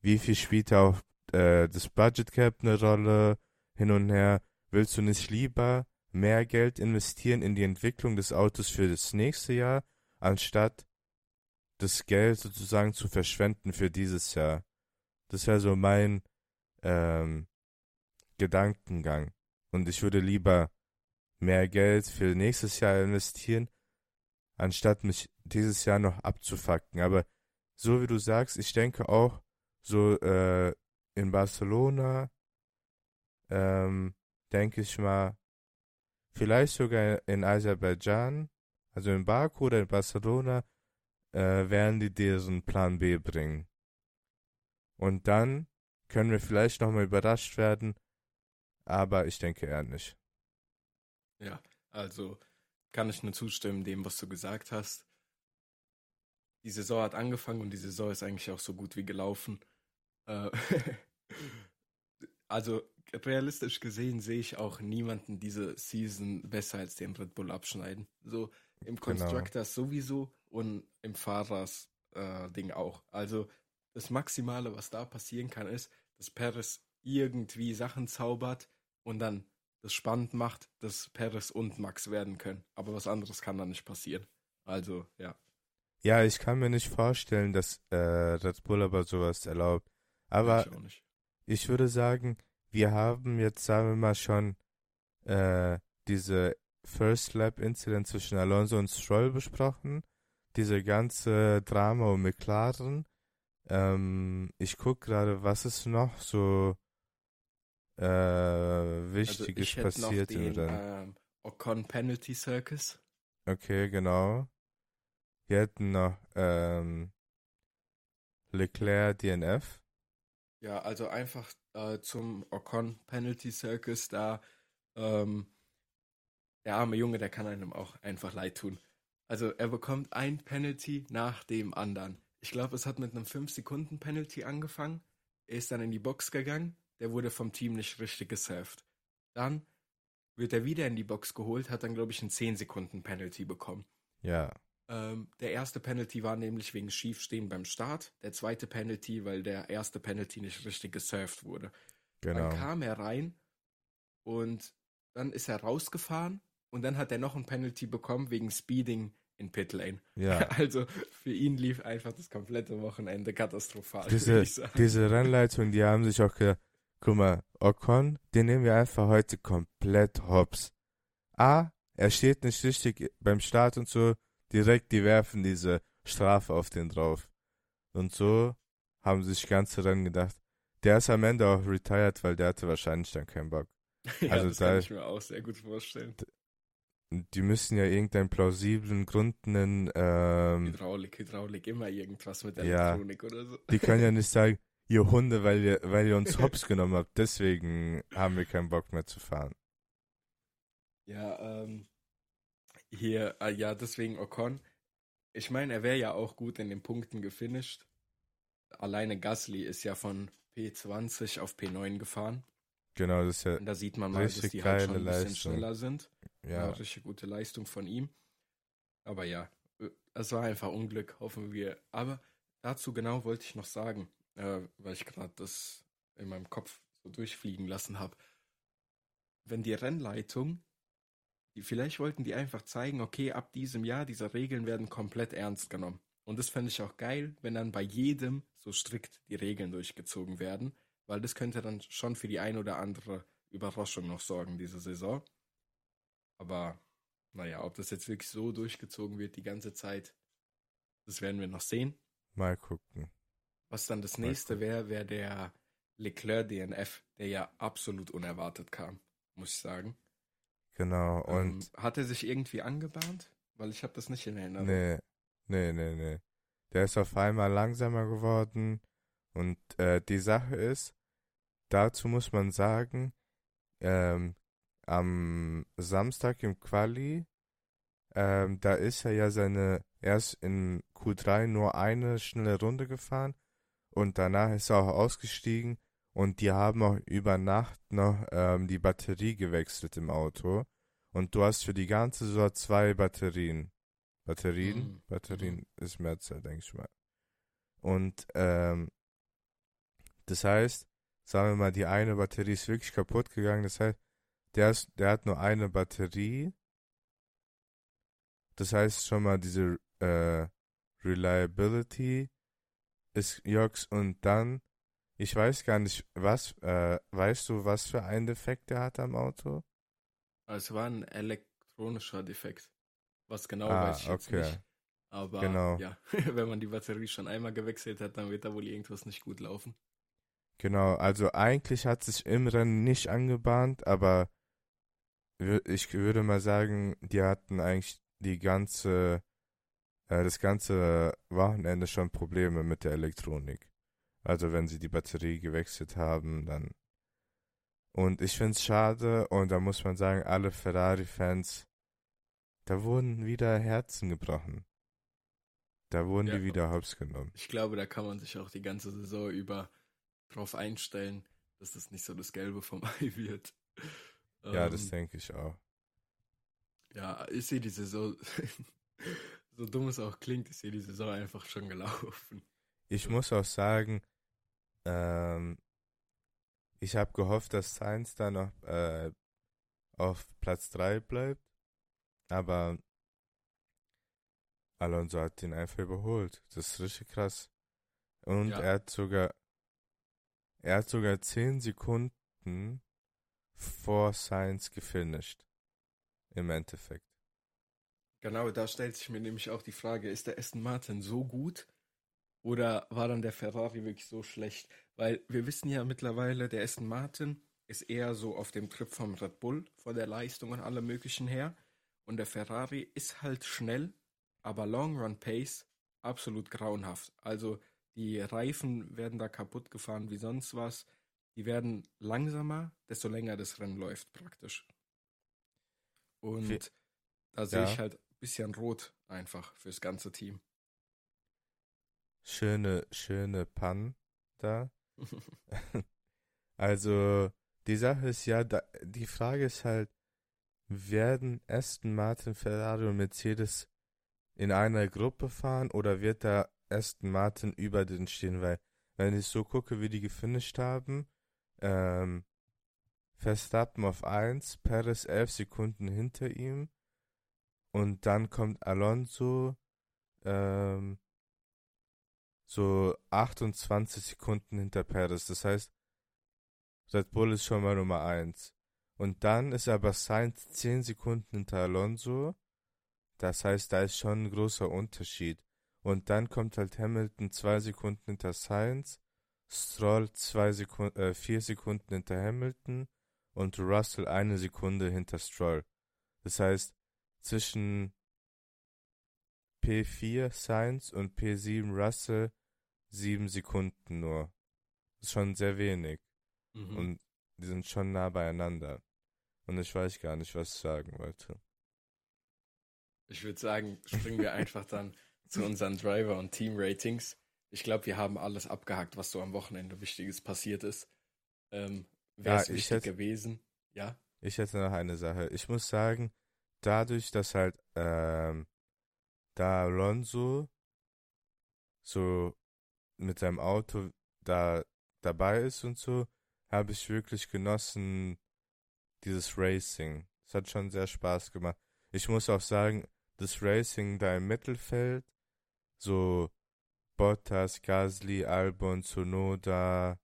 wie viel spielt auch äh, das Budget Cap eine Rolle hin und her, willst du nicht lieber mehr Geld investieren in die Entwicklung des Autos für das nächste Jahr, anstatt das Geld sozusagen zu verschwenden für dieses Jahr. Das wäre so mein ähm, Gedankengang. Und ich würde lieber mehr Geld für nächstes Jahr investieren, anstatt mich dieses Jahr noch abzufacken. Aber so wie du sagst, ich denke auch, so äh, in Barcelona, ähm, denke ich mal, vielleicht sogar in Aserbaidschan, also in Baku oder in Barcelona, äh, werden die diesen Plan B bringen. Und dann können wir vielleicht nochmal überrascht werden, aber ich denke eher nicht. Ja, also kann ich nur zustimmen dem, was du gesagt hast. Die Saison hat angefangen und die Saison ist eigentlich auch so gut wie gelaufen. Äh, [laughs] also realistisch gesehen sehe ich auch niemanden diese Season besser als den Red Bull abschneiden. So im genau. Constructors genau. sowieso und im Fahrers äh, Ding auch. Also das Maximale, was da passieren kann, ist, dass Perez irgendwie Sachen zaubert und dann das spannend macht, dass Perez und Max werden können. Aber was anderes kann da nicht passieren. Also, ja. Ja, ich kann mir nicht vorstellen, dass äh, Red Bull aber sowas erlaubt. Aber ich, ich, würde sagen, wir haben jetzt, sagen wir mal, schon äh, diese First Lap Incident zwischen Alonso und Stroll besprochen. Diese ganze Drama um McLaren. Ähm, ich gucke gerade, was ist noch so äh, Wichtiges also passiert den ähm, Ocon Penalty Circus. Okay, genau. Wir hätten noch ähm, Leclerc DNF. Ja, also einfach äh, zum Ocon Penalty Circus da. Ähm, der arme Junge, der kann einem auch einfach leid tun. Also er bekommt ein Penalty nach dem anderen. Ich glaube, es hat mit einem 5-Sekunden-Penalty angefangen. Er ist dann in die Box gegangen, der wurde vom Team nicht richtig gesurft. Dann wird er wieder in die Box geholt, hat dann, glaube ich, einen 10-Sekunden-Penalty bekommen. Ja. Ähm, der erste Penalty war nämlich wegen Schiefstehen beim Start. Der zweite Penalty, weil der erste Penalty nicht richtig gesurft wurde. Genau. Dann kam er rein und dann ist er rausgefahren und dann hat er noch ein Penalty bekommen wegen Speeding in Pitlane. Ja. [laughs] Also für ihn lief einfach das komplette Wochenende katastrophal. Diese, diese Rennleitung, die haben sich auch gedacht, Guck mal, Ocon, den nehmen wir einfach heute komplett hops. A, er steht nicht richtig beim Start und so, direkt, die werfen diese Strafe auf den drauf. Und so haben sich ganze Rennen gedacht. Der ist am Ende auch retired, weil der hatte wahrscheinlich dann keinen Bock. [laughs] ja, also das da, kann ich mir auch sehr gut vorstellen. Die müssen ja irgendeinen plausiblen Grund nennen. Ähm, Hydraulik, Hydraulik, immer irgendwas mit Elektronik ja, oder so. Die können ja [laughs] nicht sagen, ihr Hunde, weil ihr, weil ihr uns [laughs] hops genommen habt. Deswegen haben wir keinen Bock mehr zu fahren. Ja, ähm, hier, äh, ja, deswegen Ocon. Ich meine, er wäre ja auch gut in den Punkten gefinisht. alleine Gasly ist ja von P20 auf P9 gefahren. Genau, das ist ja Und da sieht man mal, dass die halt schon ein bisschen Leistung. schneller sind. Ja, ja, richtig gute Leistung von ihm. Aber ja, äh, es war einfach Unglück, hoffen wir. Aber dazu genau wollte ich noch sagen, äh, weil ich gerade das in meinem Kopf so durchfliegen lassen habe. Wenn die Rennleitung, die, vielleicht wollten die einfach zeigen, okay, ab diesem Jahr, diese Regeln werden komplett ernst genommen. Und das fände ich auch geil, wenn dann bei jedem so strikt die Regeln durchgezogen werden, weil das könnte dann schon für die ein oder andere Überraschung noch sorgen, diese Saison. Aber naja, ob das jetzt wirklich so durchgezogen wird die ganze Zeit, das werden wir noch sehen. mal gucken. Was dann das nächste wäre, wäre der Leclerc DNF, der ja absolut unerwartet kam, muss ich sagen. Genau, und ähm, hat er sich irgendwie angebahnt? Weil ich habe das nicht in Erinnerung. nee, nee, nee, nee. Der ist auf einmal langsamer geworden und äh, die Sache ist, dazu muss man sagen, ähm, am Samstag im Quali, ähm, da ist er ja seine, erst in Q3 nur eine schnelle Runde gefahren und danach ist er auch ausgestiegen und die haben auch über Nacht noch ähm, die Batterie gewechselt im Auto und du hast für die ganze Saison zwei Batterien. Batterien? Mhm. Batterien ist Mehrzahl, denke ich mal. Und ähm, das heißt, sagen wir mal, die eine Batterie ist wirklich kaputt gegangen. Das heißt, der, ist, der hat nur eine Batterie. Das heißt schon mal, diese äh, Reliability ist Jox und dann, ich weiß gar nicht, was, äh, weißt du, was für einen Defekt der hat am Auto? Es war ein elektronischer Defekt. Was genau ah, weiß ich jetzt okay. nicht. Aber Genau. ja, [laughs] wenn man die Batterie schon einmal gewechselt hat, dann wird da wohl irgendwas nicht gut laufen. Genau, also eigentlich hat sich im Rennen nicht angebahnt, aber ich würde mal sagen, die hatten eigentlich die ganze, äh, das ganze Wochenende schon Probleme mit der Elektronik. Also wenn sie die Batterie gewechselt haben, dann. Und ich finde es schade und da muss man sagen, alle Ferrari-Fans, da wurden wieder Herzen gebrochen. Da wurden Ja. die wieder hops genommen. Ich glaube, da kann man sich auch die ganze Saison über drauf einstellen, dass das nicht so das Gelbe vom [laughs] Ei wird. Ja, das Ähm, denke ich auch. Ja, ich sehe die Saison, [laughs] so dumm es auch klingt, ich sehe die Saison einfach schon gelaufen. Ich muss auch sagen, ähm, ich habe gehofft, dass Sainz da noch äh, auf Platz 3 bleibt, aber Alonso hat ihn einfach überholt. Das ist richtig krass. Und Ja. er hat sogar, er hat sogar 10 Sekunden vor Sainz gefinisht. Im Endeffekt. Genau, da stellt sich mir nämlich auch die Frage, ist der Aston Martin so gut oder war dann der Ferrari wirklich so schlecht? Weil wir wissen ja mittlerweile, der Aston Martin ist eher so auf dem Trip vom Red Bull, von der Leistung und allem möglichen her. Und der Ferrari ist halt schnell, aber Long Run Pace absolut grauenhaft. Also die Reifen werden da kaputt gefahren wie sonst was. Die werden langsamer, desto länger das Rennen läuft praktisch. Und da sehe Ja. ich halt bisschen rot einfach fürs ganze Team. Schöne, schöne Pan da. [laughs] [laughs] Also, die Sache ist ja, da, die Frage ist halt, werden Aston Martin, Ferrari und Mercedes in einer Gruppe fahren oder wird da Aston Martin über den stehen? Weil, wenn ich so gucke, wie die gefinisht haben, ähm, Verstappen auf 1, Perez 11 Sekunden hinter ihm und dann kommt Alonso, ähm, so 28 Sekunden hinter Perez. Das heißt, Red Bull ist schon mal Nummer 1. Und dann ist aber Sainz 10 Sekunden hinter Alonso. Das heißt, da ist schon ein großer Unterschied. Und dann kommt halt Hamilton 2 Sekunden hinter Sainz, Stroll 2 Sekunden, äh, 4 Sekunden hinter Hamilton und Russell eine Sekunde hinter Stroll. Das heißt, zwischen P4 Sainz und P7 Russell sieben Sekunden nur. Das ist schon sehr wenig. Mhm. Und die sind schon nah beieinander. Und ich weiß gar nicht, was ich sagen wollte. ich würde sagen, springen wir einfach dann [laughs] zu unseren Driver- und Team-Ratings. ich glaube, wir haben alles abgehakt, was so am Wochenende Wichtiges passiert ist. Ähm, Wäre Ja, es ich wichtig hätte- gewesen? Ja. Ich hätte noch eine Sache. Ich muss sagen, dadurch, dass halt ähm, da Alonso so mit seinem Auto da dabei ist und so, habe ich wirklich genossen dieses Racing. Es hat schon sehr Spaß gemacht. Ich muss auch sagen, das Racing da im Mittelfeld, so Bottas, Gasly, Albon, Tsunoda,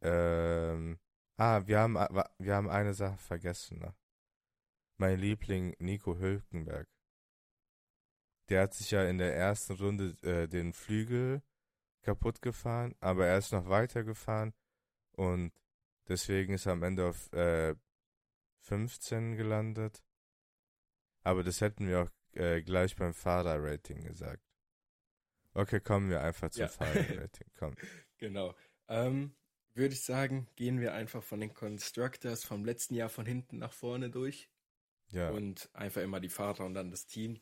ähm, ah, wir haben, wir haben eine Sache vergessen. Mein Liebling Nico Hülkenberg. Der hat sich ja in der ersten Runde äh, den Flügel kaputt gefahren, aber er ist noch weitergefahren und deswegen ist er am Ende auf äh, 15 gelandet. Aber das hätten wir auch äh, gleich beim Fahrerrating gesagt. Okay, kommen wir einfach zum Ja. Fahrerrating. [laughs] Komm. Genau. Ähm, würde ich sagen, gehen wir einfach von den Constructors vom letzten Jahr von hinten nach vorne durch Ja. und einfach immer die Fahrer und dann das Team.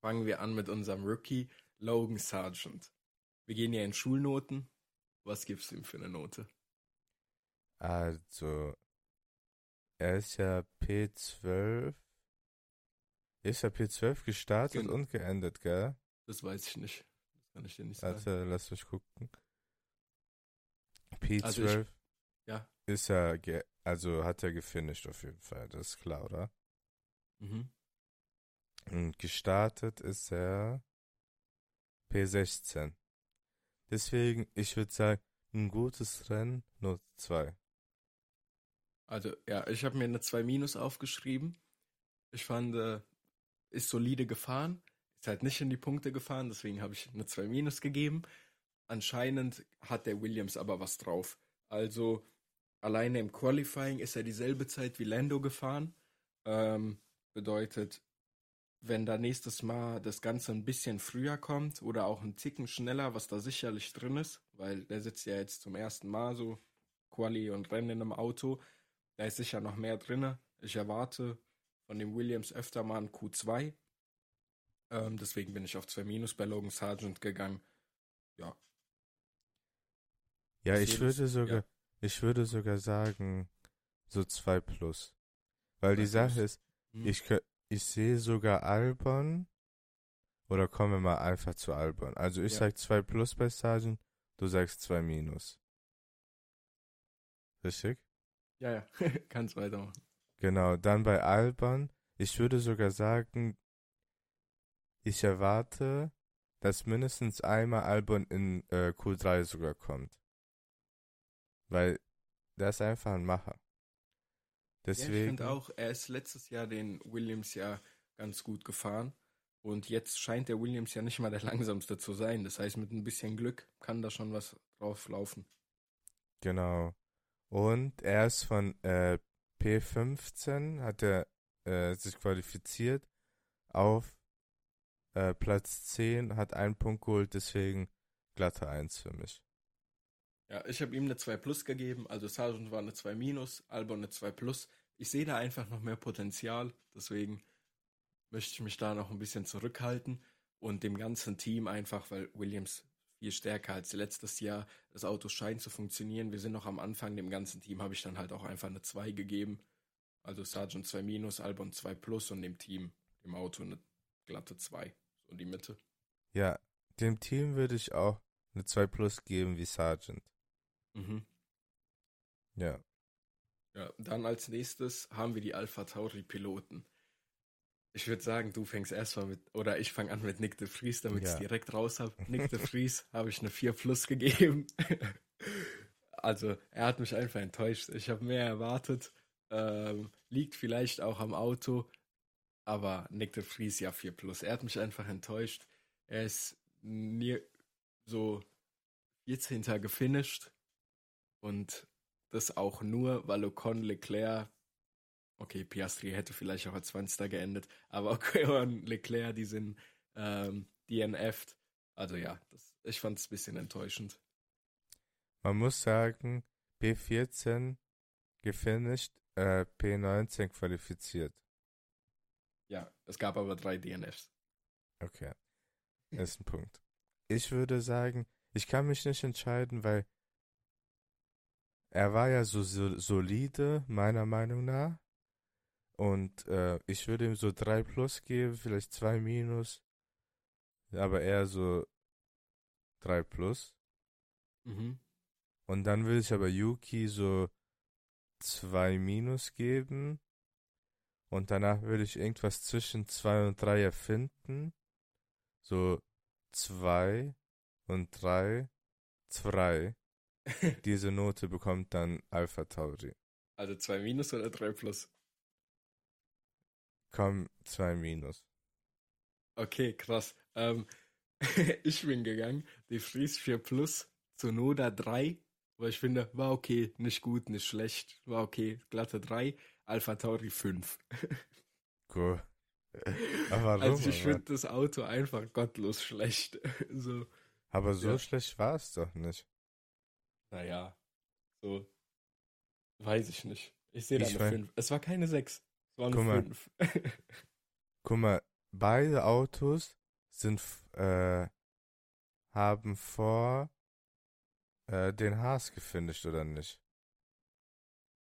Fangen wir an mit unserem Rookie Logan Sargent. Wir gehen ja in Schulnoten. Was gibst du ihm für eine Note? Also, er ist ja P12. Ist ja P12 gestartet Genau. und geendet, gell? Das weiß ich nicht. Das kann ich dir nicht sagen. Warte, lass mich gucken. P12 Also ich- ja. ist ja, also hat er gefinisht auf jeden Fall, das ist klar, oder? Mhm. Und gestartet ist er P16. Deswegen, ich würde sagen, ein gutes Rennen, nur zwei. Also, ja, ich habe mir eine 2 Minus aufgeschrieben. Ich fand, äh, ist solide gefahren. Ist halt nicht in die Punkte gefahren, deswegen habe ich eine 2 Minus gegeben. Anscheinend hat der Williams aber was drauf. Also, alleine im Qualifying ist er dieselbe Zeit wie Lando gefahren. Ähm, bedeutet, wenn da nächstes Mal das Ganze ein bisschen früher kommt oder auch ein Ticken schneller, was da sicherlich drin ist, weil der sitzt ja jetzt zum ersten Mal so Quali und Rennen in einem Auto. Da ist sicher noch mehr drin. Ich erwarte von dem Williams öfter mal ein Q2. Ähm, deswegen bin ich auf 2 Minus bei Logan Sargent gegangen. Ja. Ja, ich würde sogar, ja. ich würde sogar sagen, so zwei plus. Weil die Sache ist, Hm. ich, ich sehe sogar Albon, oder kommen wir mal einfach zu Albon. Also ich Ja. sag zwei plus bei Sargent, du sagst zwei minus. Richtig? Ja, ja. [laughs] Kannst weitermachen. Genau, dann bei Albon, ich würde sogar sagen, ich erwarte, dass mindestens einmal Albon in äh, Q3 sogar kommt. Weil der ist einfach ein Macher. Ja, ich Deswegen, finde auch, er ist letztes Jahr den Williams ja ganz gut gefahren. Und jetzt scheint der Williams ja nicht mal der [laughs] langsamste zu sein. Das heißt, mit ein bisschen Glück kann da schon was drauf laufen. genau. Und er ist von äh, P15, hat er äh, sich qualifiziert auf äh, Platz 10, hat einen Punkt geholt, deswegen glatte 1 für mich. Ja, ich habe ihm eine 2 Plus gegeben. Also Sargent war eine 2 Minus, Albon eine 2 Plus. Ich sehe da einfach noch mehr Potenzial. Deswegen möchte ich mich da noch ein bisschen zurückhalten und dem ganzen Team einfach, weil Williams viel stärker als letztes Jahr. Das Auto scheint zu funktionieren. Wir sind noch am Anfang. Dem ganzen Team habe ich dann halt auch einfach eine 2 gegeben. Also Sargent 2 Minus, Albon 2 Plus und dem Team, dem Auto eine glatte 2. So die Mitte. Ja, dem Team würde ich auch eine 2 plus geben wie Sargent. Mhm. Ja. Ja, dann als nächstes haben wir die Alpha Tauri Piloten. Ich würde sagen, du fängst erstmal mit, oder ich fange an mit Nick de Vries, damit ich Ja. es direkt raus habe. [laughs] Nick de Vries habe ich eine 4 Plus gegeben. [laughs] also, er hat mich einfach enttäuscht. Ich habe mehr erwartet. Ähm, liegt vielleicht auch am Auto, aber Nick de Vries ja 4 Plus. Er hat mich einfach enttäuscht. Er ist nie so 14. gefinisht und das auch nur, weil Ocon Leclerc, okay, Piastri hätte vielleicht auch als 20. geendet, aber [laughs] Ocon Leclerc, die sind ähm, DNF'd. Also ja, das, ich fand es ein bisschen enttäuschend. Man muss sagen, P14 gefinisht, äh, P19 qualifiziert. Ja, es gab aber drei DNFs. Okay. Ist ein Punkt. Ich würde sagen, ich kann mich nicht entscheiden, weil er war ja so, so solide, meiner Meinung nach. Und äh, ich würde ihm so 3 plus geben, vielleicht 2 minus. Aber eher so 3 plus. Mhm. Und dann würde ich aber Yuki so 2 minus geben. Und danach würde ich irgendwas zwischen 2 und 3 erfinden. So 2 und 3, 2. [laughs] Diese Note bekommt dann Alpha Tauri. Also 2 minus oder 3 plus? Komm, 2 minus. Okay, krass. Ähm, [laughs] ich bin gegangen, die Fries 4 plus, Sonoda 3, weil ich finde, war okay, nicht gut, nicht schlecht, war okay, glatte 3, Alpha Tauri 5. [laughs] Cool. Aber? Also ich finde das Auto einfach gottlos schlecht. so, aber so ja. schlecht war es doch nicht. Naja, so, weiß ich nicht. Ich sehe da Ich eine mein- 5. Es war keine 6, es war eine Guck mal. 5. [laughs] Guck mal, beide Autos sind, äh, haben vor äh, den Haas gefinisht, oder nicht?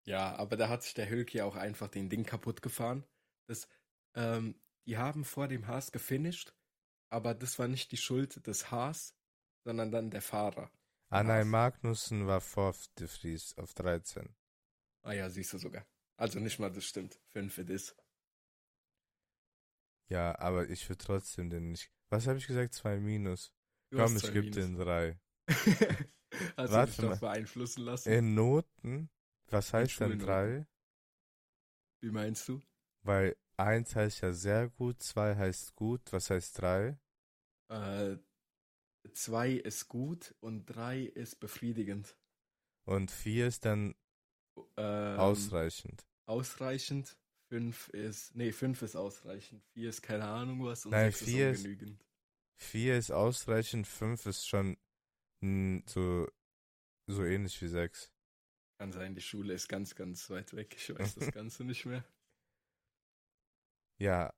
Ja, aber da hat sich der Hülk ja auch einfach den Ding kaputt gefahren. Das, ähm, die haben vor dem Haas gefinisht, aber das war nicht die Schuld des Haas, sondern dann der Fahrer. Ah Haas. nein, Magnussen war vor De Vries auf 13. Ah ja, siehst du sogar. Also nicht mal das stimmt. Fünf für das. Ja, aber ich würde trotzdem den nicht. Was habe ich gesagt? 2 minus. Du Komm, ich zwei gebe den 3. [laughs] Hast Warte dich mal. doch beeinflussen lassen? In Noten, was heißt denn. 3? Wie meinst du? Weil 1 heißt ja sehr gut, 2 heißt gut, was heißt 3? Äh, zwei ist gut und drei ist befriedigend. Und 4 ist dann Ähm, ausreichend. Ausreichend. Fünf ist, nee, fünf ist ausreichend. Vier ist keine Ahnung was und Nein, sechs vier ist ist- ungenügend. 4 ist ausreichend, 5 ist schon so, so ähnlich wie 6. Kann sein, die Schule ist ganz, ganz weit weg. Ich weiß das [laughs] Ganze nicht mehr. Ja,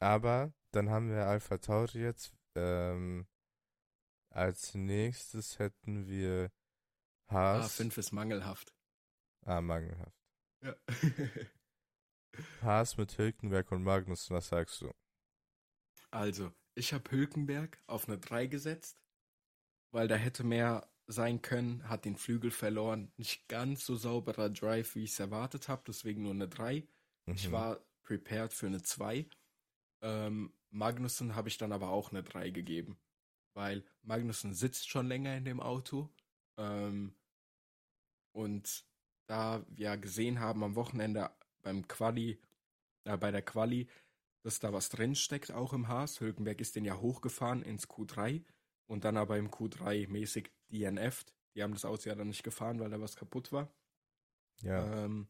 aber dann haben wir Alpha Tauri jetzt. Ähm, als nächstes hätten wir Ah, Haas. fünf ist mangelhaft. Ah, mangelhaft. Ja. [laughs] Haas mit Hülkenberg und Magnus, was sagst du? Also, ich habe Hülkenberg auf eine 3 gesetzt, weil da hätte mehr sein können, hat den Flügel verloren. Nicht ganz so sauberer Drive, wie ich es erwartet habe, deswegen nur eine 3. Ich Mhm. war prepared für eine 2. Ähm, Magnussen habe ich dann aber auch eine 3 gegeben, weil Magnussen sitzt schon länger in dem Auto. Ähm, und da wir gesehen haben am Wochenende beim Quali, äh, bei der Quali, dass da was drin steckt, auch im Haas. Hülkenberg ist den ja hochgefahren ins Q3 und dann aber im Q3 mäßig DNF'd. Die haben das Auto ja dann nicht gefahren, weil da was kaputt war. Ja, Ähm,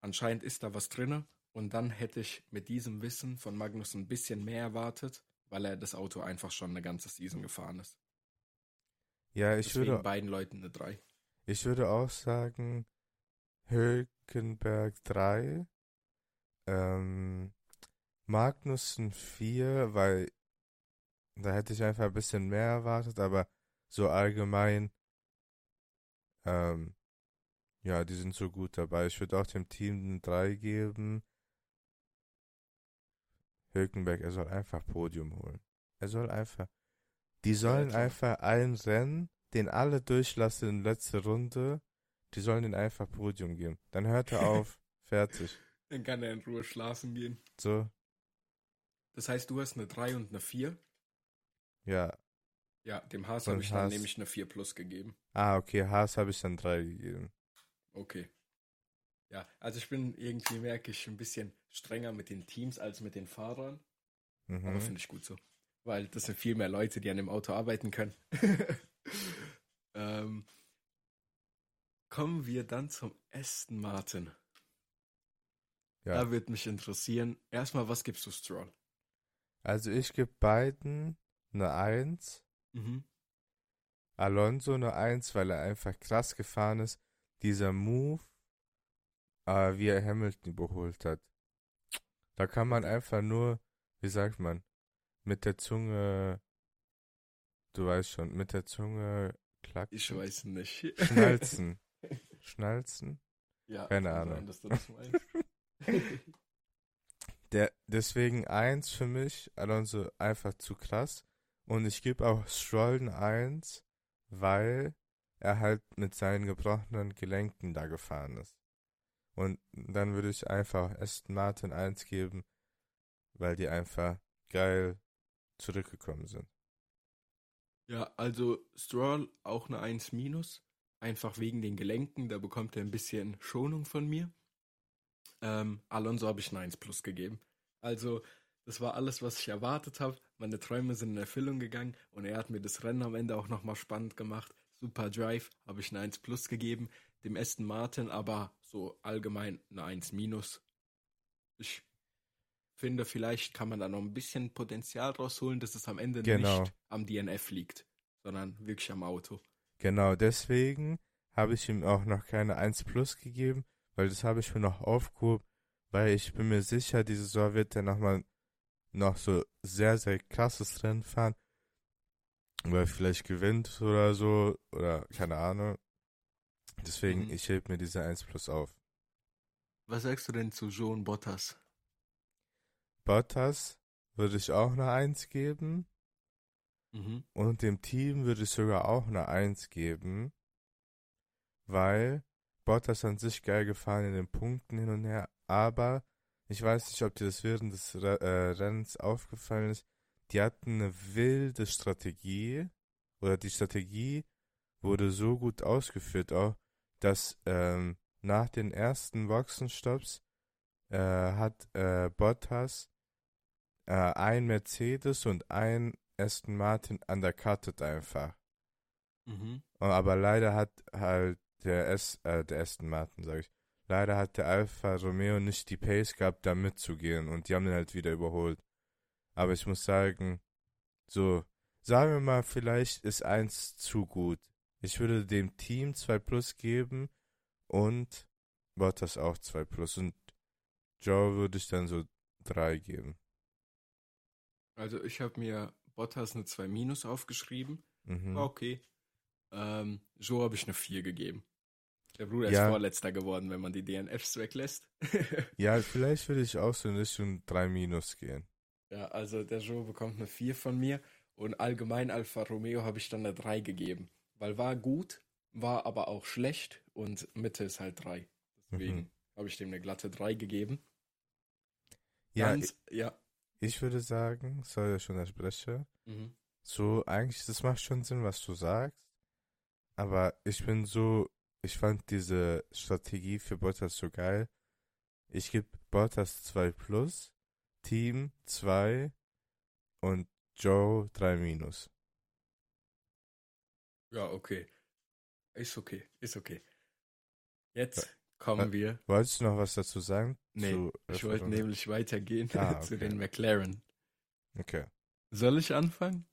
anscheinend ist da was drinne. Und dann hätte ich mit diesem Wissen von Magnus ein bisschen mehr erwartet, weil er das Auto einfach schon eine ganze Season gefahren ist. ja ich, Deswegen würde, beiden Leuten eine 3. ich würde auch sagen, Hülkenberg 3, ähm, Magnussen 4, weil da hätte ich einfach ein bisschen mehr erwartet, aber so allgemein, ähm, ja, die sind so gut dabei. Ich würde auch dem Team eine 3 geben. Hülkenberg, er soll einfach Podium holen. Er soll einfach. Die sollen klar. einfach ein Rennen, den alle durchlassen in letzte Runde, die sollen den einfach Podium geben. Dann hört er auf, [laughs] fertig. Dann kann er in Ruhe schlafen gehen. So, Das heißt, du hast eine 3 und eine 4. ja. Ja, dem Haas habe ich dann Haas. nämlich eine 4 plus gegeben. Ah, okay, Haas habe ich dann 3 gegeben. Okay. Ja, also ich bin irgendwie, merke ich, ein bisschen strenger mit den Teams als mit den Fahrern. Aber Mhm. finde ich gut so. Weil das sind viel mehr Leute, die an dem Auto arbeiten können. [laughs] ähm, kommen wir dann zum Aston Martin. Ja. Da würde mich interessieren. Erstmal, was gibst du Stroll? Also ich gebe beiden eine 1. Mhm. Alonso eine 1, weil er einfach krass gefahren ist. Dieser Move, äh, wie er Hamilton überholt hat. Da kann man einfach nur, wie sagt man, mit der Zunge du weißt schon, mit der Zunge klacken. Ich weiß nicht. Schnalzen. [laughs] Schnalzen? Ja, Keine Ahnung. Sein. [laughs] [laughs] Der, deswegen eins für mich, Alonso einfach zu krass. Und ich gebe auch Stroll eine Eins, weil er halt mit seinen gebrochenen Gelenken da gefahren ist. Und dann würde ich einfach Aston Martin eins geben, weil die einfach geil zurückgekommen sind. ja, also Stroll auch eine 1 minus. Einfach wegen den Gelenken, da bekommt er ein bisschen Schonung von mir. Ähm, Alonso habe ich eine 1 plus gegeben. Also, das war alles, was ich erwartet habe. Meine Träume sind in Erfüllung gegangen und er hat mir das Rennen am Ende auch nochmal spannend gemacht. Super Drive, habe ich eine 1 plus gegeben. Dem Aston Martin aber so allgemein eine 1 minus. Ich finde, vielleicht kann man da noch ein bisschen Potenzial rausholen, dass es am Ende Genau. nicht am DNF liegt, sondern wirklich am Auto. Genau, deswegen habe ich ihm auch noch keine 1 Plus gegeben, weil das habe ich mir noch aufgehoben, weil ich bin mir sicher, diese Saison wird er nochmal noch so sehr, sehr krasses Rennen fahren, weil vielleicht gewinnt oder so, oder keine Ahnung. Deswegen, Mhm. ich hebe mir diese 1 Plus auf. Was sagst du denn zu Joan Bottas? Bottas würde ich auch eine 1 geben Mhm. und dem Team würde ich sogar auch eine 1 geben, weil Bottas an sich geil gefahren in den Punkten hin und her, aber ich weiß nicht, ob dir das während des Re äh, Rennens aufgefallen ist, die hatten eine wilde Strategie oder die Strategie wurde so gut ausgeführt auch, dass ähm, nach den ersten Boxenstopps äh, hat äh, Bottas äh, ein Mercedes und ein Aston Martin undercutted einfach. Mhm. Aber leider hat halt der, S, äh, der Aston Martin, sag ich, leider hat der Alfa Romeo nicht die Pace gehabt, da mitzugehen und die haben den halt wieder überholt. Aber ich muss sagen, so, sagen wir mal, vielleicht ist eins zu gut. Ich würde dem Team 2 Plus geben und Bottas auch 2 Plus und Joe würde ich dann so 3 geben. Also ich habe mir Bottas eine 2 minus aufgeschrieben. Mhm. War okay. Ähm, Joe habe ich eine 4 gegeben. Der Bruder Ja. ist Vorletzter geworden, wenn man die DNFs weglässt. [laughs] Ja, vielleicht würde ich auch so in Richtung 3 Minus gehen. ja, also der Joe bekommt eine 4 von mir und allgemein Alfa Romeo habe ich dann eine 3 gegeben. Weil war gut, war aber auch schlecht und Mitte ist halt 3. Deswegen Mhm. habe ich dem eine glatte 3 gegeben. Ja, Ganz, ja. ich würde sagen, soll ja schon unterbrechen. Mhm. So, eigentlich, das macht schon Sinn, was du sagst. Aber ich bin so, ich fand diese Strategie für Bottas so geil. Ich gebe Bottas 2 plus, Team 2 und Joe 3 minus. Ja, okay. Ist okay, ist okay. Jetzt kommen wir. Wolltest du noch was dazu sagen? Nee, Zu ich wollte nämlich weitergehen Ah, [laughs] zu okay. den McLaren. Okay. Soll ich anfangen?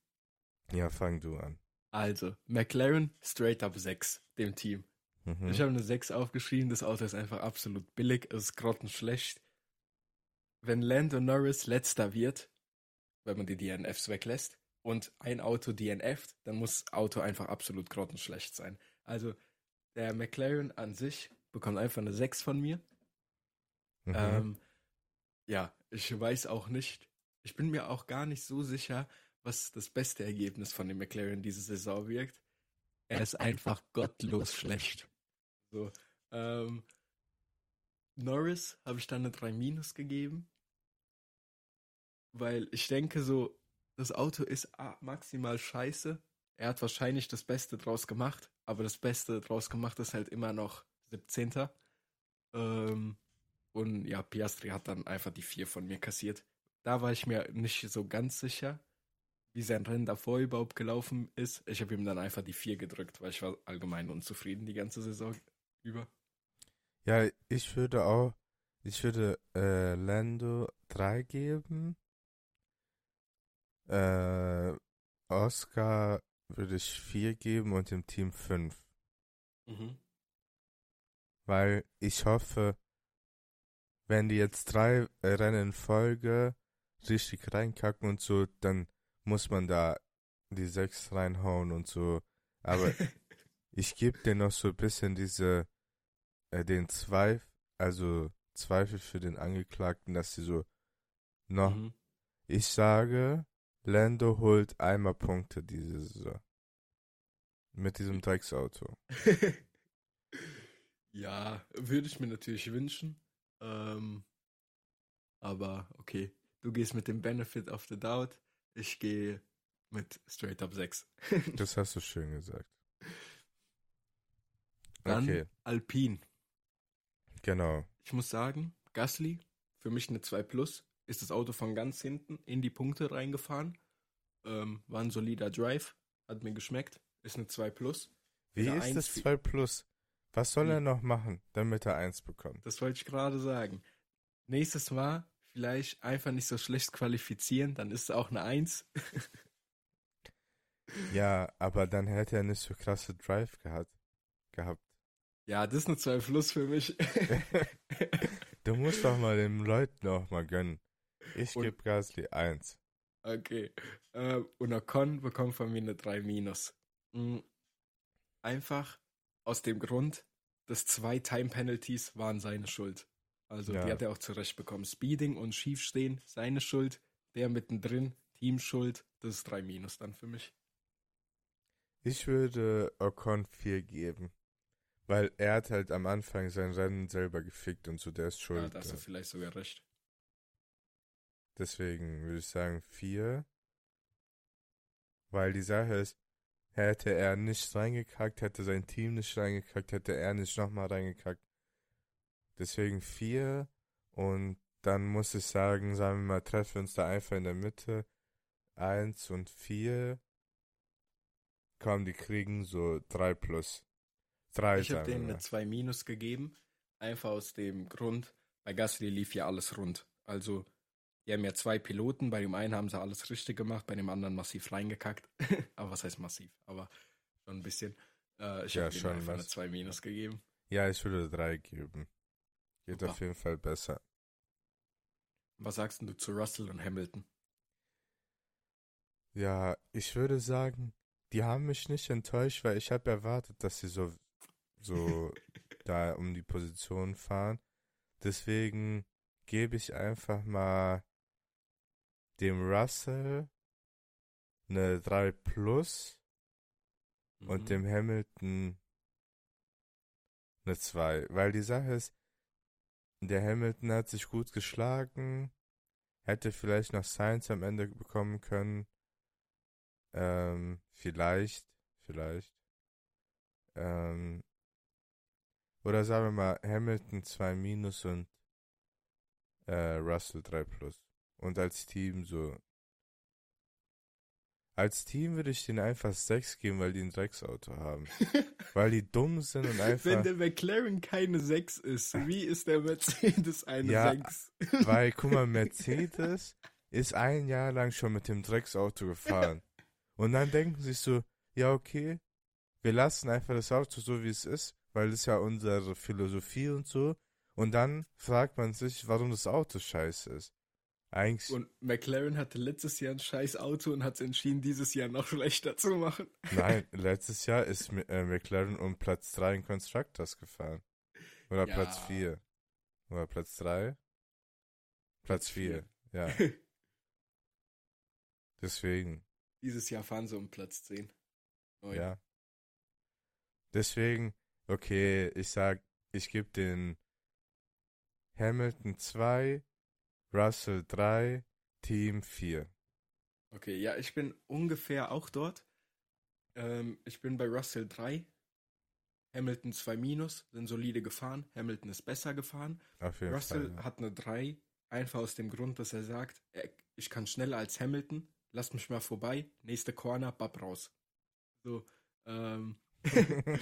Ja, fang du an. Also, McLaren straight up 6, dem Team. Mhm. Ich habe eine 6 aufgeschrieben, das Auto ist einfach absolut billig, es ist grottenschlecht. Wenn Lando Norris letzter wird, wenn man die DNFs weglässt, und ein Auto DNFt, dann muss das Auto einfach absolut grottenschlecht sein. Also, der McLaren an sich bekommt einfach eine 6 von mir. Mhm. Ähm, ja, ich weiß auch nicht. Ich bin mir auch gar nicht so sicher, was das beste Ergebnis von dem McLaren diese Saison wirkt. Er ist einfach [laughs] gottlos schlecht. So, ähm, Norris habe ich dann eine 3 Minus gegeben, weil ich denke so, das Auto ist ah, maximal scheiße. Er hat wahrscheinlich das Beste draus gemacht, aber das Beste draus gemacht ist halt immer noch 17. Ähm, und ja, Piastri hat dann einfach die 4 von mir kassiert. Da war ich mir nicht so ganz sicher, wie sein Rennen davor überhaupt gelaufen ist. Ich habe ihm dann einfach die 4 gedrückt, weil ich war allgemein unzufrieden die ganze Saison über. Ja, ich würde auch, ich würde äh, Lando 3 geben. Äh, Oscar würde ich 4 geben und dem Team 5. Mhm. Weil ich hoffe, wenn die jetzt drei äh, Rennen in Folge richtig reinkacken und so, dann muss man da die 6 reinhauen und so. Aber [laughs] ich gebe dir noch so ein bisschen diese, äh, den Zweifel, also Zweifel für den Angeklagten, dass sie so noch, Mhm. ich sage, Lando holt einmal Punkte diese Saison. Mit diesem Drecksauto. [laughs] ja, würde ich mir natürlich wünschen. Ähm, aber okay, du gehst mit dem Benefit of the Doubt. Ich gehe mit Straight Up 6. [laughs] Das hast du schön gesagt. Dann Okay, Alpine. genau. Ich muss sagen, Gasly, für mich eine 2 Plus, ist das Auto von ganz hinten in die Punkte reingefahren. Ähm, war ein solider Drive, hat mir geschmeckt, ist eine 2 Plus. Wie ist das für- 2 Plus? Was soll Wie? er noch machen, damit er 1 bekommt? Das wollte ich gerade sagen. Nächstes Mal vielleicht einfach nicht so schlecht qualifizieren, dann ist es auch eine 1. [laughs] Ja, aber dann hätte er nicht so krasse Drive gehabt. gehabt. Ja, das ist eine 2 Plus für mich. [laughs] Du musst doch mal den Leuten auch mal gönnen. Ich gebe Gasly 1. Okay. Äh, und Ocon bekommt von mir eine 3 minus. Mm, Einfach aus dem Grund, dass zwei Time Penalties waren seine Schuld. Also Ja. die hat er auch zurecht bekommen. Speeding und Schiefstehen, seine Schuld. Der mittendrin, Teamschuld, das ist 3 minus dann für mich. Ich würde Ocon 4 geben. Weil er hat halt am Anfang sein Rennen selber gefickt und so, der ist Ja, schuld. da hast du vielleicht sogar recht. Deswegen würde ich sagen 4. Weil die Sache ist, hätte er nicht reingekackt, hätte sein Team nicht reingekackt, hätte er nicht nochmal reingekackt. Deswegen 4. Und dann muss ich sagen, sagen wir mal, treffen wir uns da einfach in der Mitte. 1 und 4. Komm, die kriegen so 3 plus. 3 Ich habe denen eine mal. 2 minus gegeben. Einfach aus dem Grund, bei Gasly lief ja alles rund. Also, die haben ja zwei Piloten. Bei dem einen haben sie alles richtig gemacht, bei dem anderen massiv reingekackt. [laughs] aber was heißt massiv? Aber schon ein bisschen. Äh, ich Ja, habe schon einfach eine was. 2 minus gegeben. Ja, ich würde 3 geben. Geht Super. auf jeden Fall besser. Was sagst du zu Russell und Hamilton? Ja, ich würde sagen, die haben mich nicht enttäuscht, weil ich habe erwartet, dass sie so, so [laughs] da um die Position fahren. Deswegen gebe ich einfach mal dem Russell eine 3 plus Mhm. und dem Hamilton eine 2. Weil die Sache ist, der Hamilton hat sich gut geschlagen, hätte vielleicht noch Science am Ende bekommen können. Ähm, vielleicht, vielleicht. Ähm, oder sagen wir mal, Hamilton 2 minus und äh, Russell 3 plus. Und als Team so. Als Team würde ich denen einfach 6 geben, weil die ein Drecksauto haben. [laughs] weil die dumm sind und einfach. Wenn der McLaren keine 6 ist, wie ist der Mercedes eine Ja, 6? Weil, guck mal, [laughs] Mercedes ist ein Jahr lang schon mit dem Drecksauto gefahren. Und dann denken sie sich so, ja, okay, wir lassen einfach das Auto so, wie es ist, weil das ist ja unsere Philosophie und so. Und dann fragt man sich, warum das Auto scheiße ist. Eigentlich, Und McLaren hatte letztes Jahr ein scheiß Auto und hat es entschieden, dieses Jahr noch [laughs] schlechter zu machen. nein, [laughs] letztes Jahr ist äh, McLaren um Platz 3 in Constructors gefahren. Oder Ja. Platz 4. Oder Platz 3? Platz 4, ja. [laughs] Deswegen. Dieses Jahr fahren sie um Platz 10. Neun. Ja. Deswegen, okay, ich sag, ich gebe den Hamilton 2, Russell 3, Team 4. Okay, ja, ich bin ungefähr auch dort. Ähm, ich bin bei Russell 3. Hamilton 2 minus, sind solide gefahren. Hamilton ist besser gefahren. Russell Fall. ja. hat eine 3, einfach aus dem Grund, dass er sagt, er, ich kann schneller als Hamilton, lasst mich mal vorbei, nächste Corner, bab raus. So, ähm, [laughs]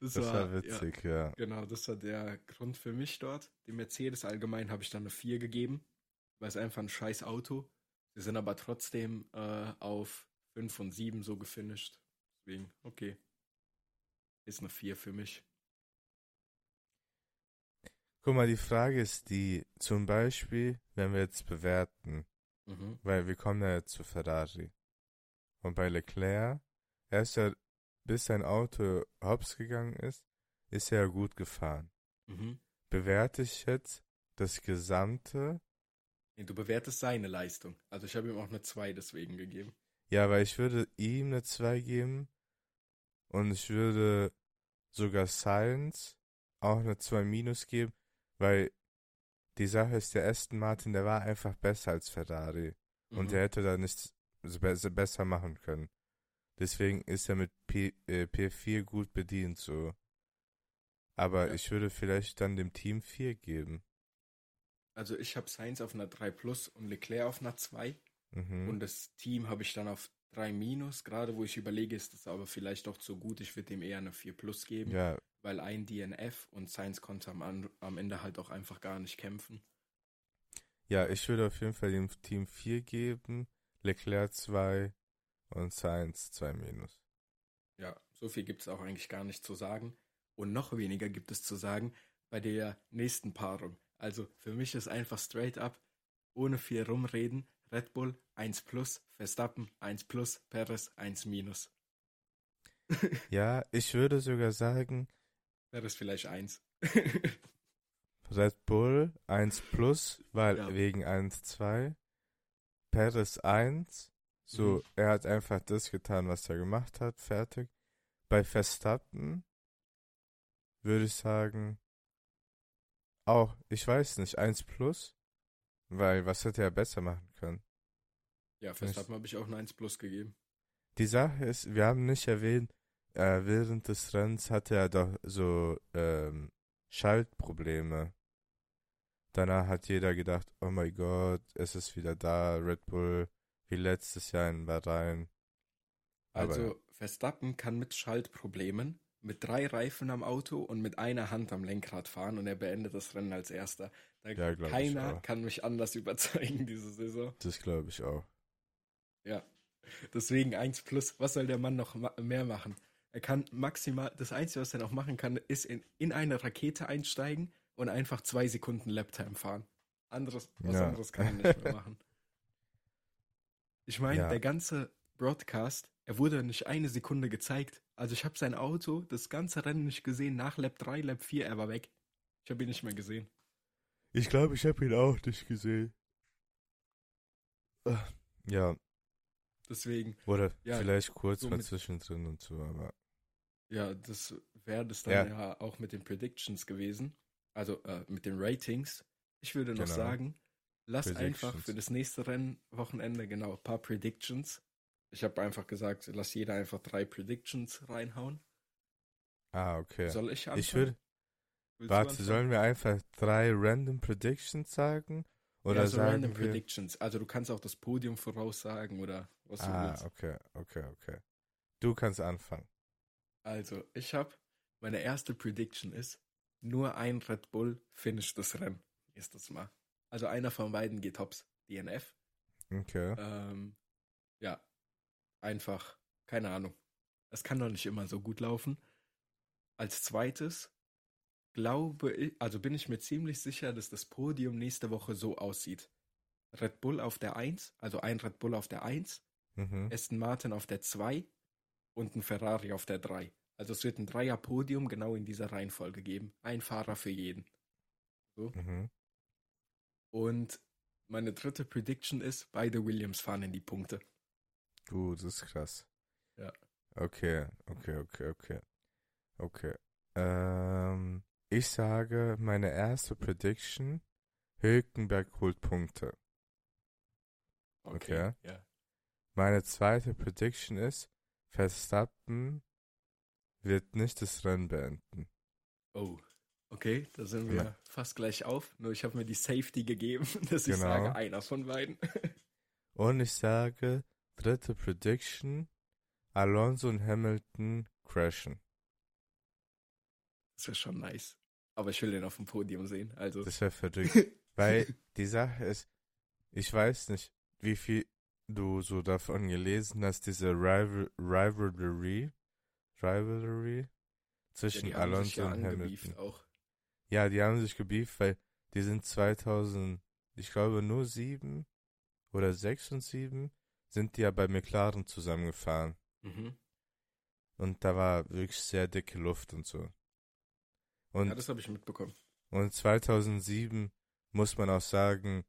das war witzig, ja. Genau, das war der Grund für mich dort. Dem Mercedes allgemein habe ich dann eine 4 gegeben, weil es einfach ein scheiß Auto. Sie sind aber trotzdem äh, auf 5 und 7 so gefinisht. Deswegen, okay. Ist eine 4 für mich. Guck mal, die Frage ist die, zum Beispiel, wenn wir jetzt bewerten, Mhm. weil wir kommen ja jetzt zu Ferrari. Und bei Leclerc, er ist ja, bis sein Auto hops gegangen ist, ist er ja gut gefahren. Mhm. Bewerte ich jetzt das gesamte, Nee, du bewertest seine Leistung. Also ich habe ihm auch eine 2 deswegen gegeben. ja, weil ich würde ihm eine 2 geben und ich würde sogar Science auch eine 2 minus geben, weil die Sache ist, der Aston Martin, der war einfach besser als Ferrari. Und Mhm. der hätte da nichts besser machen können. Deswegen ist er mit P, äh, P4 gut bedient so. Aber Ja. ich würde vielleicht dann dem Team 4 geben. Also ich habe Sainz auf einer 3 plus und Leclerc auf einer 2. Mhm. Und das Team habe ich dann auf 3 minus. Gerade wo ich überlege, ist das aber vielleicht doch zu gut. Ich würde dem eher eine 4 plus geben. ja, Weil ein DNF und Sainz konnte am, am Ende halt auch einfach gar nicht kämpfen. ja, ich würde auf jeden Fall dem Team 4 geben, Leclerc 2 und Sainz 2 minus. Ja, so viel gibt es auch eigentlich gar nicht zu sagen. Und noch weniger gibt es zu sagen bei der nächsten Paarung. Also für mich ist einfach straight up, ohne viel rumreden, Red Bull 1 plus, Verstappen 1 plus, Perez 1 minus. [laughs] Ja, ich würde sogar sagen, Perez vielleicht 1. [laughs] Red Bull 1 plus, weil Ja. wegen 1, 2. Perez 1. So, Mhm. er hat einfach das getan, was er gemacht hat, fertig. Bei Verstappen würde ich sagen, auch, ich weiß nicht, 1 plus, weil was hätte er besser machen können? Ja, Verstappen habe ich auch eine 1 plus gegeben. Die Sache ist, wir haben nicht erwähnt, äh, während des Rennens hatte er doch so ähm, Schaltprobleme. Danach hat jeder gedacht, oh mein Gott, es ist wieder da, Red Bull, wie letztes Jahr in Bahrain. Aber Also Verstappen kann mit Schaltproblemen, mit drei Reifen am Auto und mit einer Hand am Lenkrad fahren und er beendet das Rennen als erster. Da Ja, keiner kann mich anders [laughs] überzeugen diese Saison. das glaube ich auch. Ja. Deswegen 1 plus. Was soll der Mann noch ma mehr machen? Er kann maximal, das Einzige, was er noch machen kann, ist in, in eine Rakete einsteigen und einfach zwei Sekunden Laptime fahren. Anderes, was Ja. anderes kann er nicht mehr [laughs] machen. Ich meine, Ja. der ganze Broadcast, er wurde nicht eine Sekunde gezeigt. Also ich habe sein Auto, das ganze Rennen nicht gesehen. Nach Lap 3, Lap 4, er war weg. Ich habe ihn nicht mehr gesehen. Ich glaube, ich habe ihn auch nicht gesehen. Ah, Ja, Deswegen, oder Ja, vielleicht kurz so mal zwischendrin und so, aber Ja, das wäre das dann Ja. ja. auch mit den Predictions gewesen. Also äh, mit den Ratings. Ich würde noch Genau. sagen, lass einfach für das nächste Rennwochenende genau ein paar Predictions. Ich habe einfach gesagt, lass jeder einfach drei Predictions reinhauen. ah, okay. Soll ich anfangen? Ich würde, du warte, sollen wir einfach drei Random Predictions sagen? Oder ja, so sagen random wir... Predictions. Also du kannst auch das Podium voraussagen oder was du Ah, willst. okay, okay, okay. Du kannst anfangen. Also, ich habe, meine erste Prediction ist, nur ein Red Bull finisht das Rennen. Nächstes Mal. Also einer von beiden geht hops. DNF. Okay. Ähm, ja, einfach, keine Ahnung. Es kann doch nicht immer so gut laufen. Als zweites glaube ich, also bin ich mir ziemlich sicher, dass das Podium nächste Woche so aussieht. Red Bull auf der 1, also ein Red Bull auf der 1, Mhm. Aston Martin auf der 2 und ein Ferrari auf der 3. Also es wird ein Dreier-Podium genau in dieser Reihenfolge geben. Ein Fahrer für jeden. Mhm. Und meine dritte Prediction ist, beide Williams fahren in die Punkte. Gut, das ist krass. Ja. Okay, okay, okay, okay. Okay. Ähm, ich sage, meine erste Prediction, Hülkenberg holt Punkte. Okay. Ja. Meine zweite Prediction ist, Verstappen wird nicht das Rennen beenden. Oh. Okay, da sind wir Ja. fast gleich auf. Nur ich habe mir die Safety gegeben, [laughs] dass ich Genau. sage, einer von beiden. [laughs] Und ich sage, dritte Prediction, Alonso und Hamilton crashen. Das wäre schon nice. Aber ich will den auf dem Podium sehen. Also. Das wäre verrückt. [laughs] Weil die Sache ist, ich weiß nicht, wie viel du so davon gelesen hast, diese Rival Rivalry, Rivalry ja, zwischen sich Alonso ja und Hamilton. auch. Ja, die haben sich gebieft, weil die sind 2000, ich glaube nur sieben oder sechs und sieben, sind die ja bei McLaren zusammengefahren. Mhm. Und da war wirklich sehr dicke Luft und so. Und, ja, das habe ich mitbekommen. und 2007 muss man auch sagen,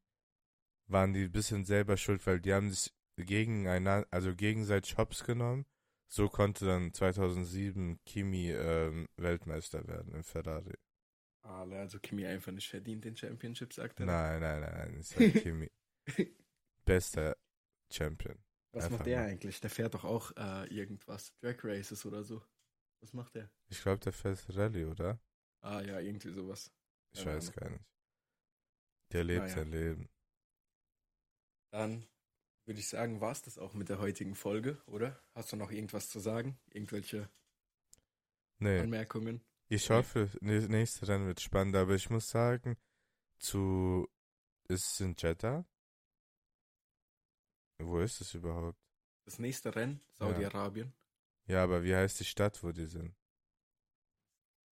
waren die ein bisschen selber schuld, weil die haben sich gegeneinander, also gegenseitig Hops genommen. So konnte dann 2007 Kimi ähm, Weltmeister werden im Ferrari. Ah, also Kimi einfach nicht verdient den Championship, sagt er. Nein, nein, nein, nein, ist halt [laughs] Kimi. Bester Champion. Was einfach macht der mal. eigentlich? Der fährt doch auch äh, irgendwas. Drag Races oder so. Was macht der? Ich glaube, der fährt Rallye, oder? Ah ja, irgendwie sowas. Ich weiß gar nicht. Der lebt Naja. sein Leben. Dann würde ich sagen, war es das auch mit der heutigen Folge, oder? Hast du noch irgendwas zu sagen? Irgendwelche Nee, Anmerkungen? ich hoffe, nä- nächste Rennen wird spannend, aber ich muss sagen, zu, ist es in Jeddah? Wo ist es überhaupt? Das nächste Rennen, Saudi-Arabien. Ja, aber wie heißt die Stadt, wo die sind?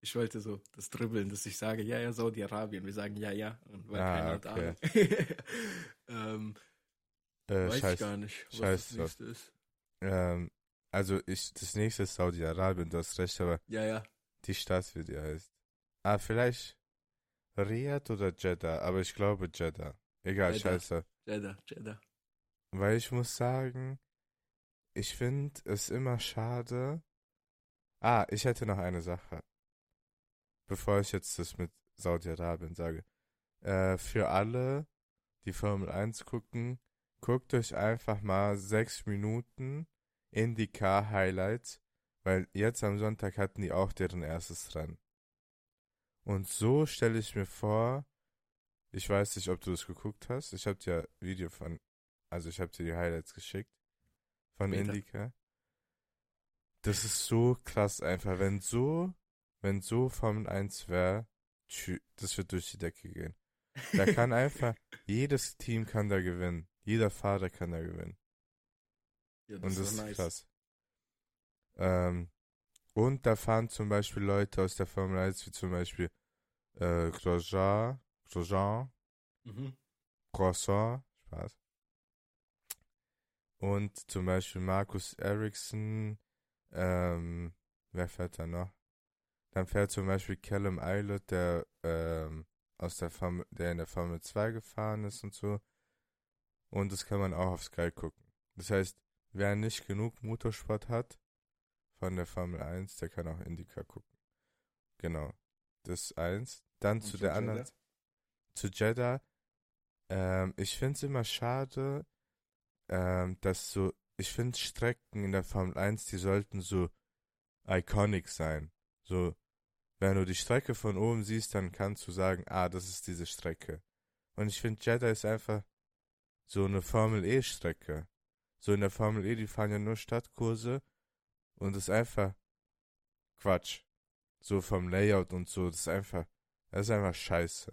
Ich wollte so das Dribbeln, dass ich sage, ja, ja, Saudi-Arabien. Wir sagen ja, ja. Und weil Ah, keiner hat okay. Ahnung. [laughs] ähm, Äh, weiß scheiß, ich gar nicht, was scheiß das nächste ist. ähm, also ich, das nächste ist Saudi-Arabien, du hast recht, aber Ja, ja. die Stadt, wie die heißt. Ah, vielleicht Riyadh oder Jeddah, aber ich glaube Jeddah. Egal, Jeddah. scheiße. Jeddah, Jeddah. Weil ich muss sagen, ich finde es immer schade. Ah, ich hätte noch eine Sache. Bevor ich jetzt das mit Saudi-Arabien sage. Äh, für alle, die Formel 1 gucken, guckt euch einfach mal sechs Minuten IndyCar Highlights, weil jetzt am Sonntag hatten die auch deren erstes Rennen. Und so stelle ich mir vor, ich weiß nicht, ob du das geguckt hast, ich habe dir Video von also ich habe dir die Highlights geschickt von Später. Indica. Das ist so krass einfach. Wenn so, wenn so Formel 1 wäre, das wird durch die Decke gehen. Da kann [laughs] einfach, jedes Team kann da gewinnen. Jeder Fahrer kann da gewinnen. Ja, Und das ist nice. krass. Ähm, und da fahren zum Beispiel Leute aus der Formel 1, wie zum Beispiel äh, Grosjean, Grosjean, Mhm. Croissant, Spaß. Und zum Beispiel Markus Ericsson, ähm, wer fährt da noch? Dann fährt zum Beispiel Callum Eilert, der, ähm, aus der Formel, der in der Formel 2 gefahren ist und so. Und das kann man auch auf Sky gucken. Das heißt, wer nicht genug Motorsport hat von der Formel 1, der kann auch Indica gucken. Genau. Das ist eins. Dann Und zu der anderen, Jeddah? zu Jeddah. Ähm, ich finde es immer schade, ähm, dass so, ich finde Strecken in der Formel 1, die sollten so iconic sein. So, wenn du die Strecke von oben siehst, dann kannst du sagen, ah, das ist diese Strecke. Und ich finde, Jeddah ist einfach so eine Formel E-Strecke. So in der Formel E, die fahren ja nur Stadtkurse und das ist einfach Quatsch. So vom Layout und so, das ist einfach, das ist einfach scheiße.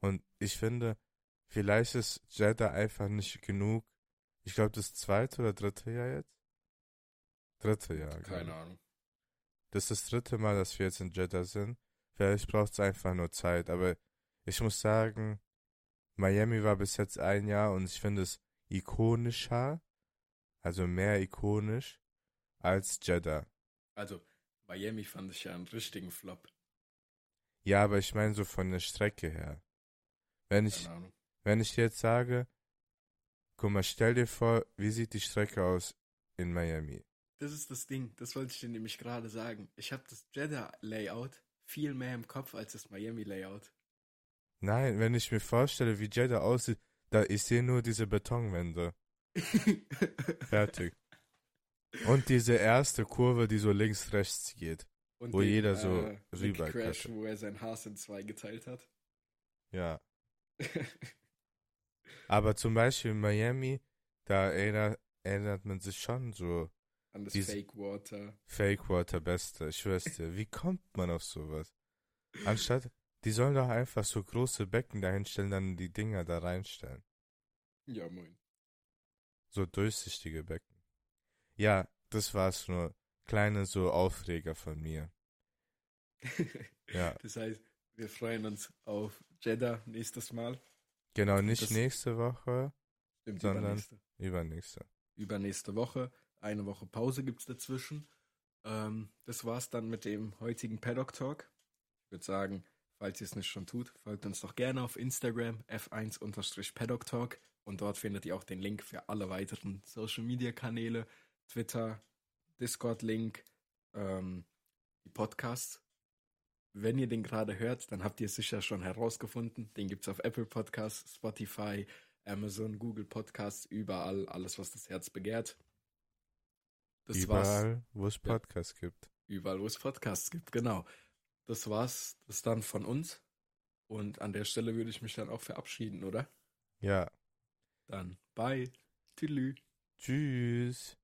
Und ich finde, vielleicht ist Jeddah einfach nicht genug. Ich glaube, das zweite oder dritte Jahr jetzt? Dritte Jahr. glaub Keine ich. Ahnung. Das ist das dritte Mal, dass wir jetzt in Jeddah sind. Vielleicht braucht es einfach nur Zeit, aber ich muss sagen, Miami war bis jetzt ein Jahr und ich finde es ikonischer, also mehr ikonisch als Jeddah. Also, Miami fand ich ja einen richtigen Flop. Ja, aber ich meine so von der Strecke her. Wenn ich, Keine Ahnung. wenn ich jetzt sage, guck mal, stell dir vor, wie sieht die Strecke aus in Miami? Das ist das Ding, das wollte ich dir nämlich gerade sagen. Ich habe das Jeddah-Layout viel mehr im Kopf als das Miami-Layout. Nein, wenn ich mir vorstelle, wie Jeddah aussieht, da ich sehe nur diese Betonwände. [laughs] Fertig. Und diese erste Kurve, die so links rechts geht. Und Wo den, jeder so äh, rüber Crash, wo er sein Haas in zwei geteilt hat. Ja. [laughs] Aber zum Beispiel in Miami, da erinnert, erinnert man sich schon so An das Fake Water. Fake Water Beste. Ich schwör's dir. Wie kommt man auf sowas? Anstatt, die sollen doch einfach so große Becken dahinstellen, dann die Dinger da reinstellen. Ja, moin. So durchsichtige Becken. Ja, das war's nur. Kleine so Aufreger von mir. [laughs] Ja. Das heißt, wir freuen uns auf Jeddah nächstes Mal. Genau, nicht Das- nächste Woche, Stimmt, Sondern- übernächste. übernächste. übernächste Woche. Eine Woche Pause gibt es dazwischen. Ähm, das war's dann mit dem heutigen Paddock Talk. Ich würde sagen, falls ihr es nicht schon tut, folgt uns doch gerne auf Instagram f1-paddock talk und dort findet ihr auch den Link für alle weiteren Social Media Kanäle, Twitter, Discord-Link, ähm, die Podcasts. Wenn ihr den gerade hört, dann habt ihr es sicher schon herausgefunden. Den gibt es auf Apple Podcasts, Spotify, Amazon, Google Podcasts, überall, alles, was das Herz begehrt. Das überall, wo es Podcasts ja, gibt. Überall, wo es Podcasts gibt, genau. Das war's, das dann von uns. Und an der Stelle würde ich mich dann auch verabschieden, oder? Ja. Dann bye. Tschüss. Tschüss.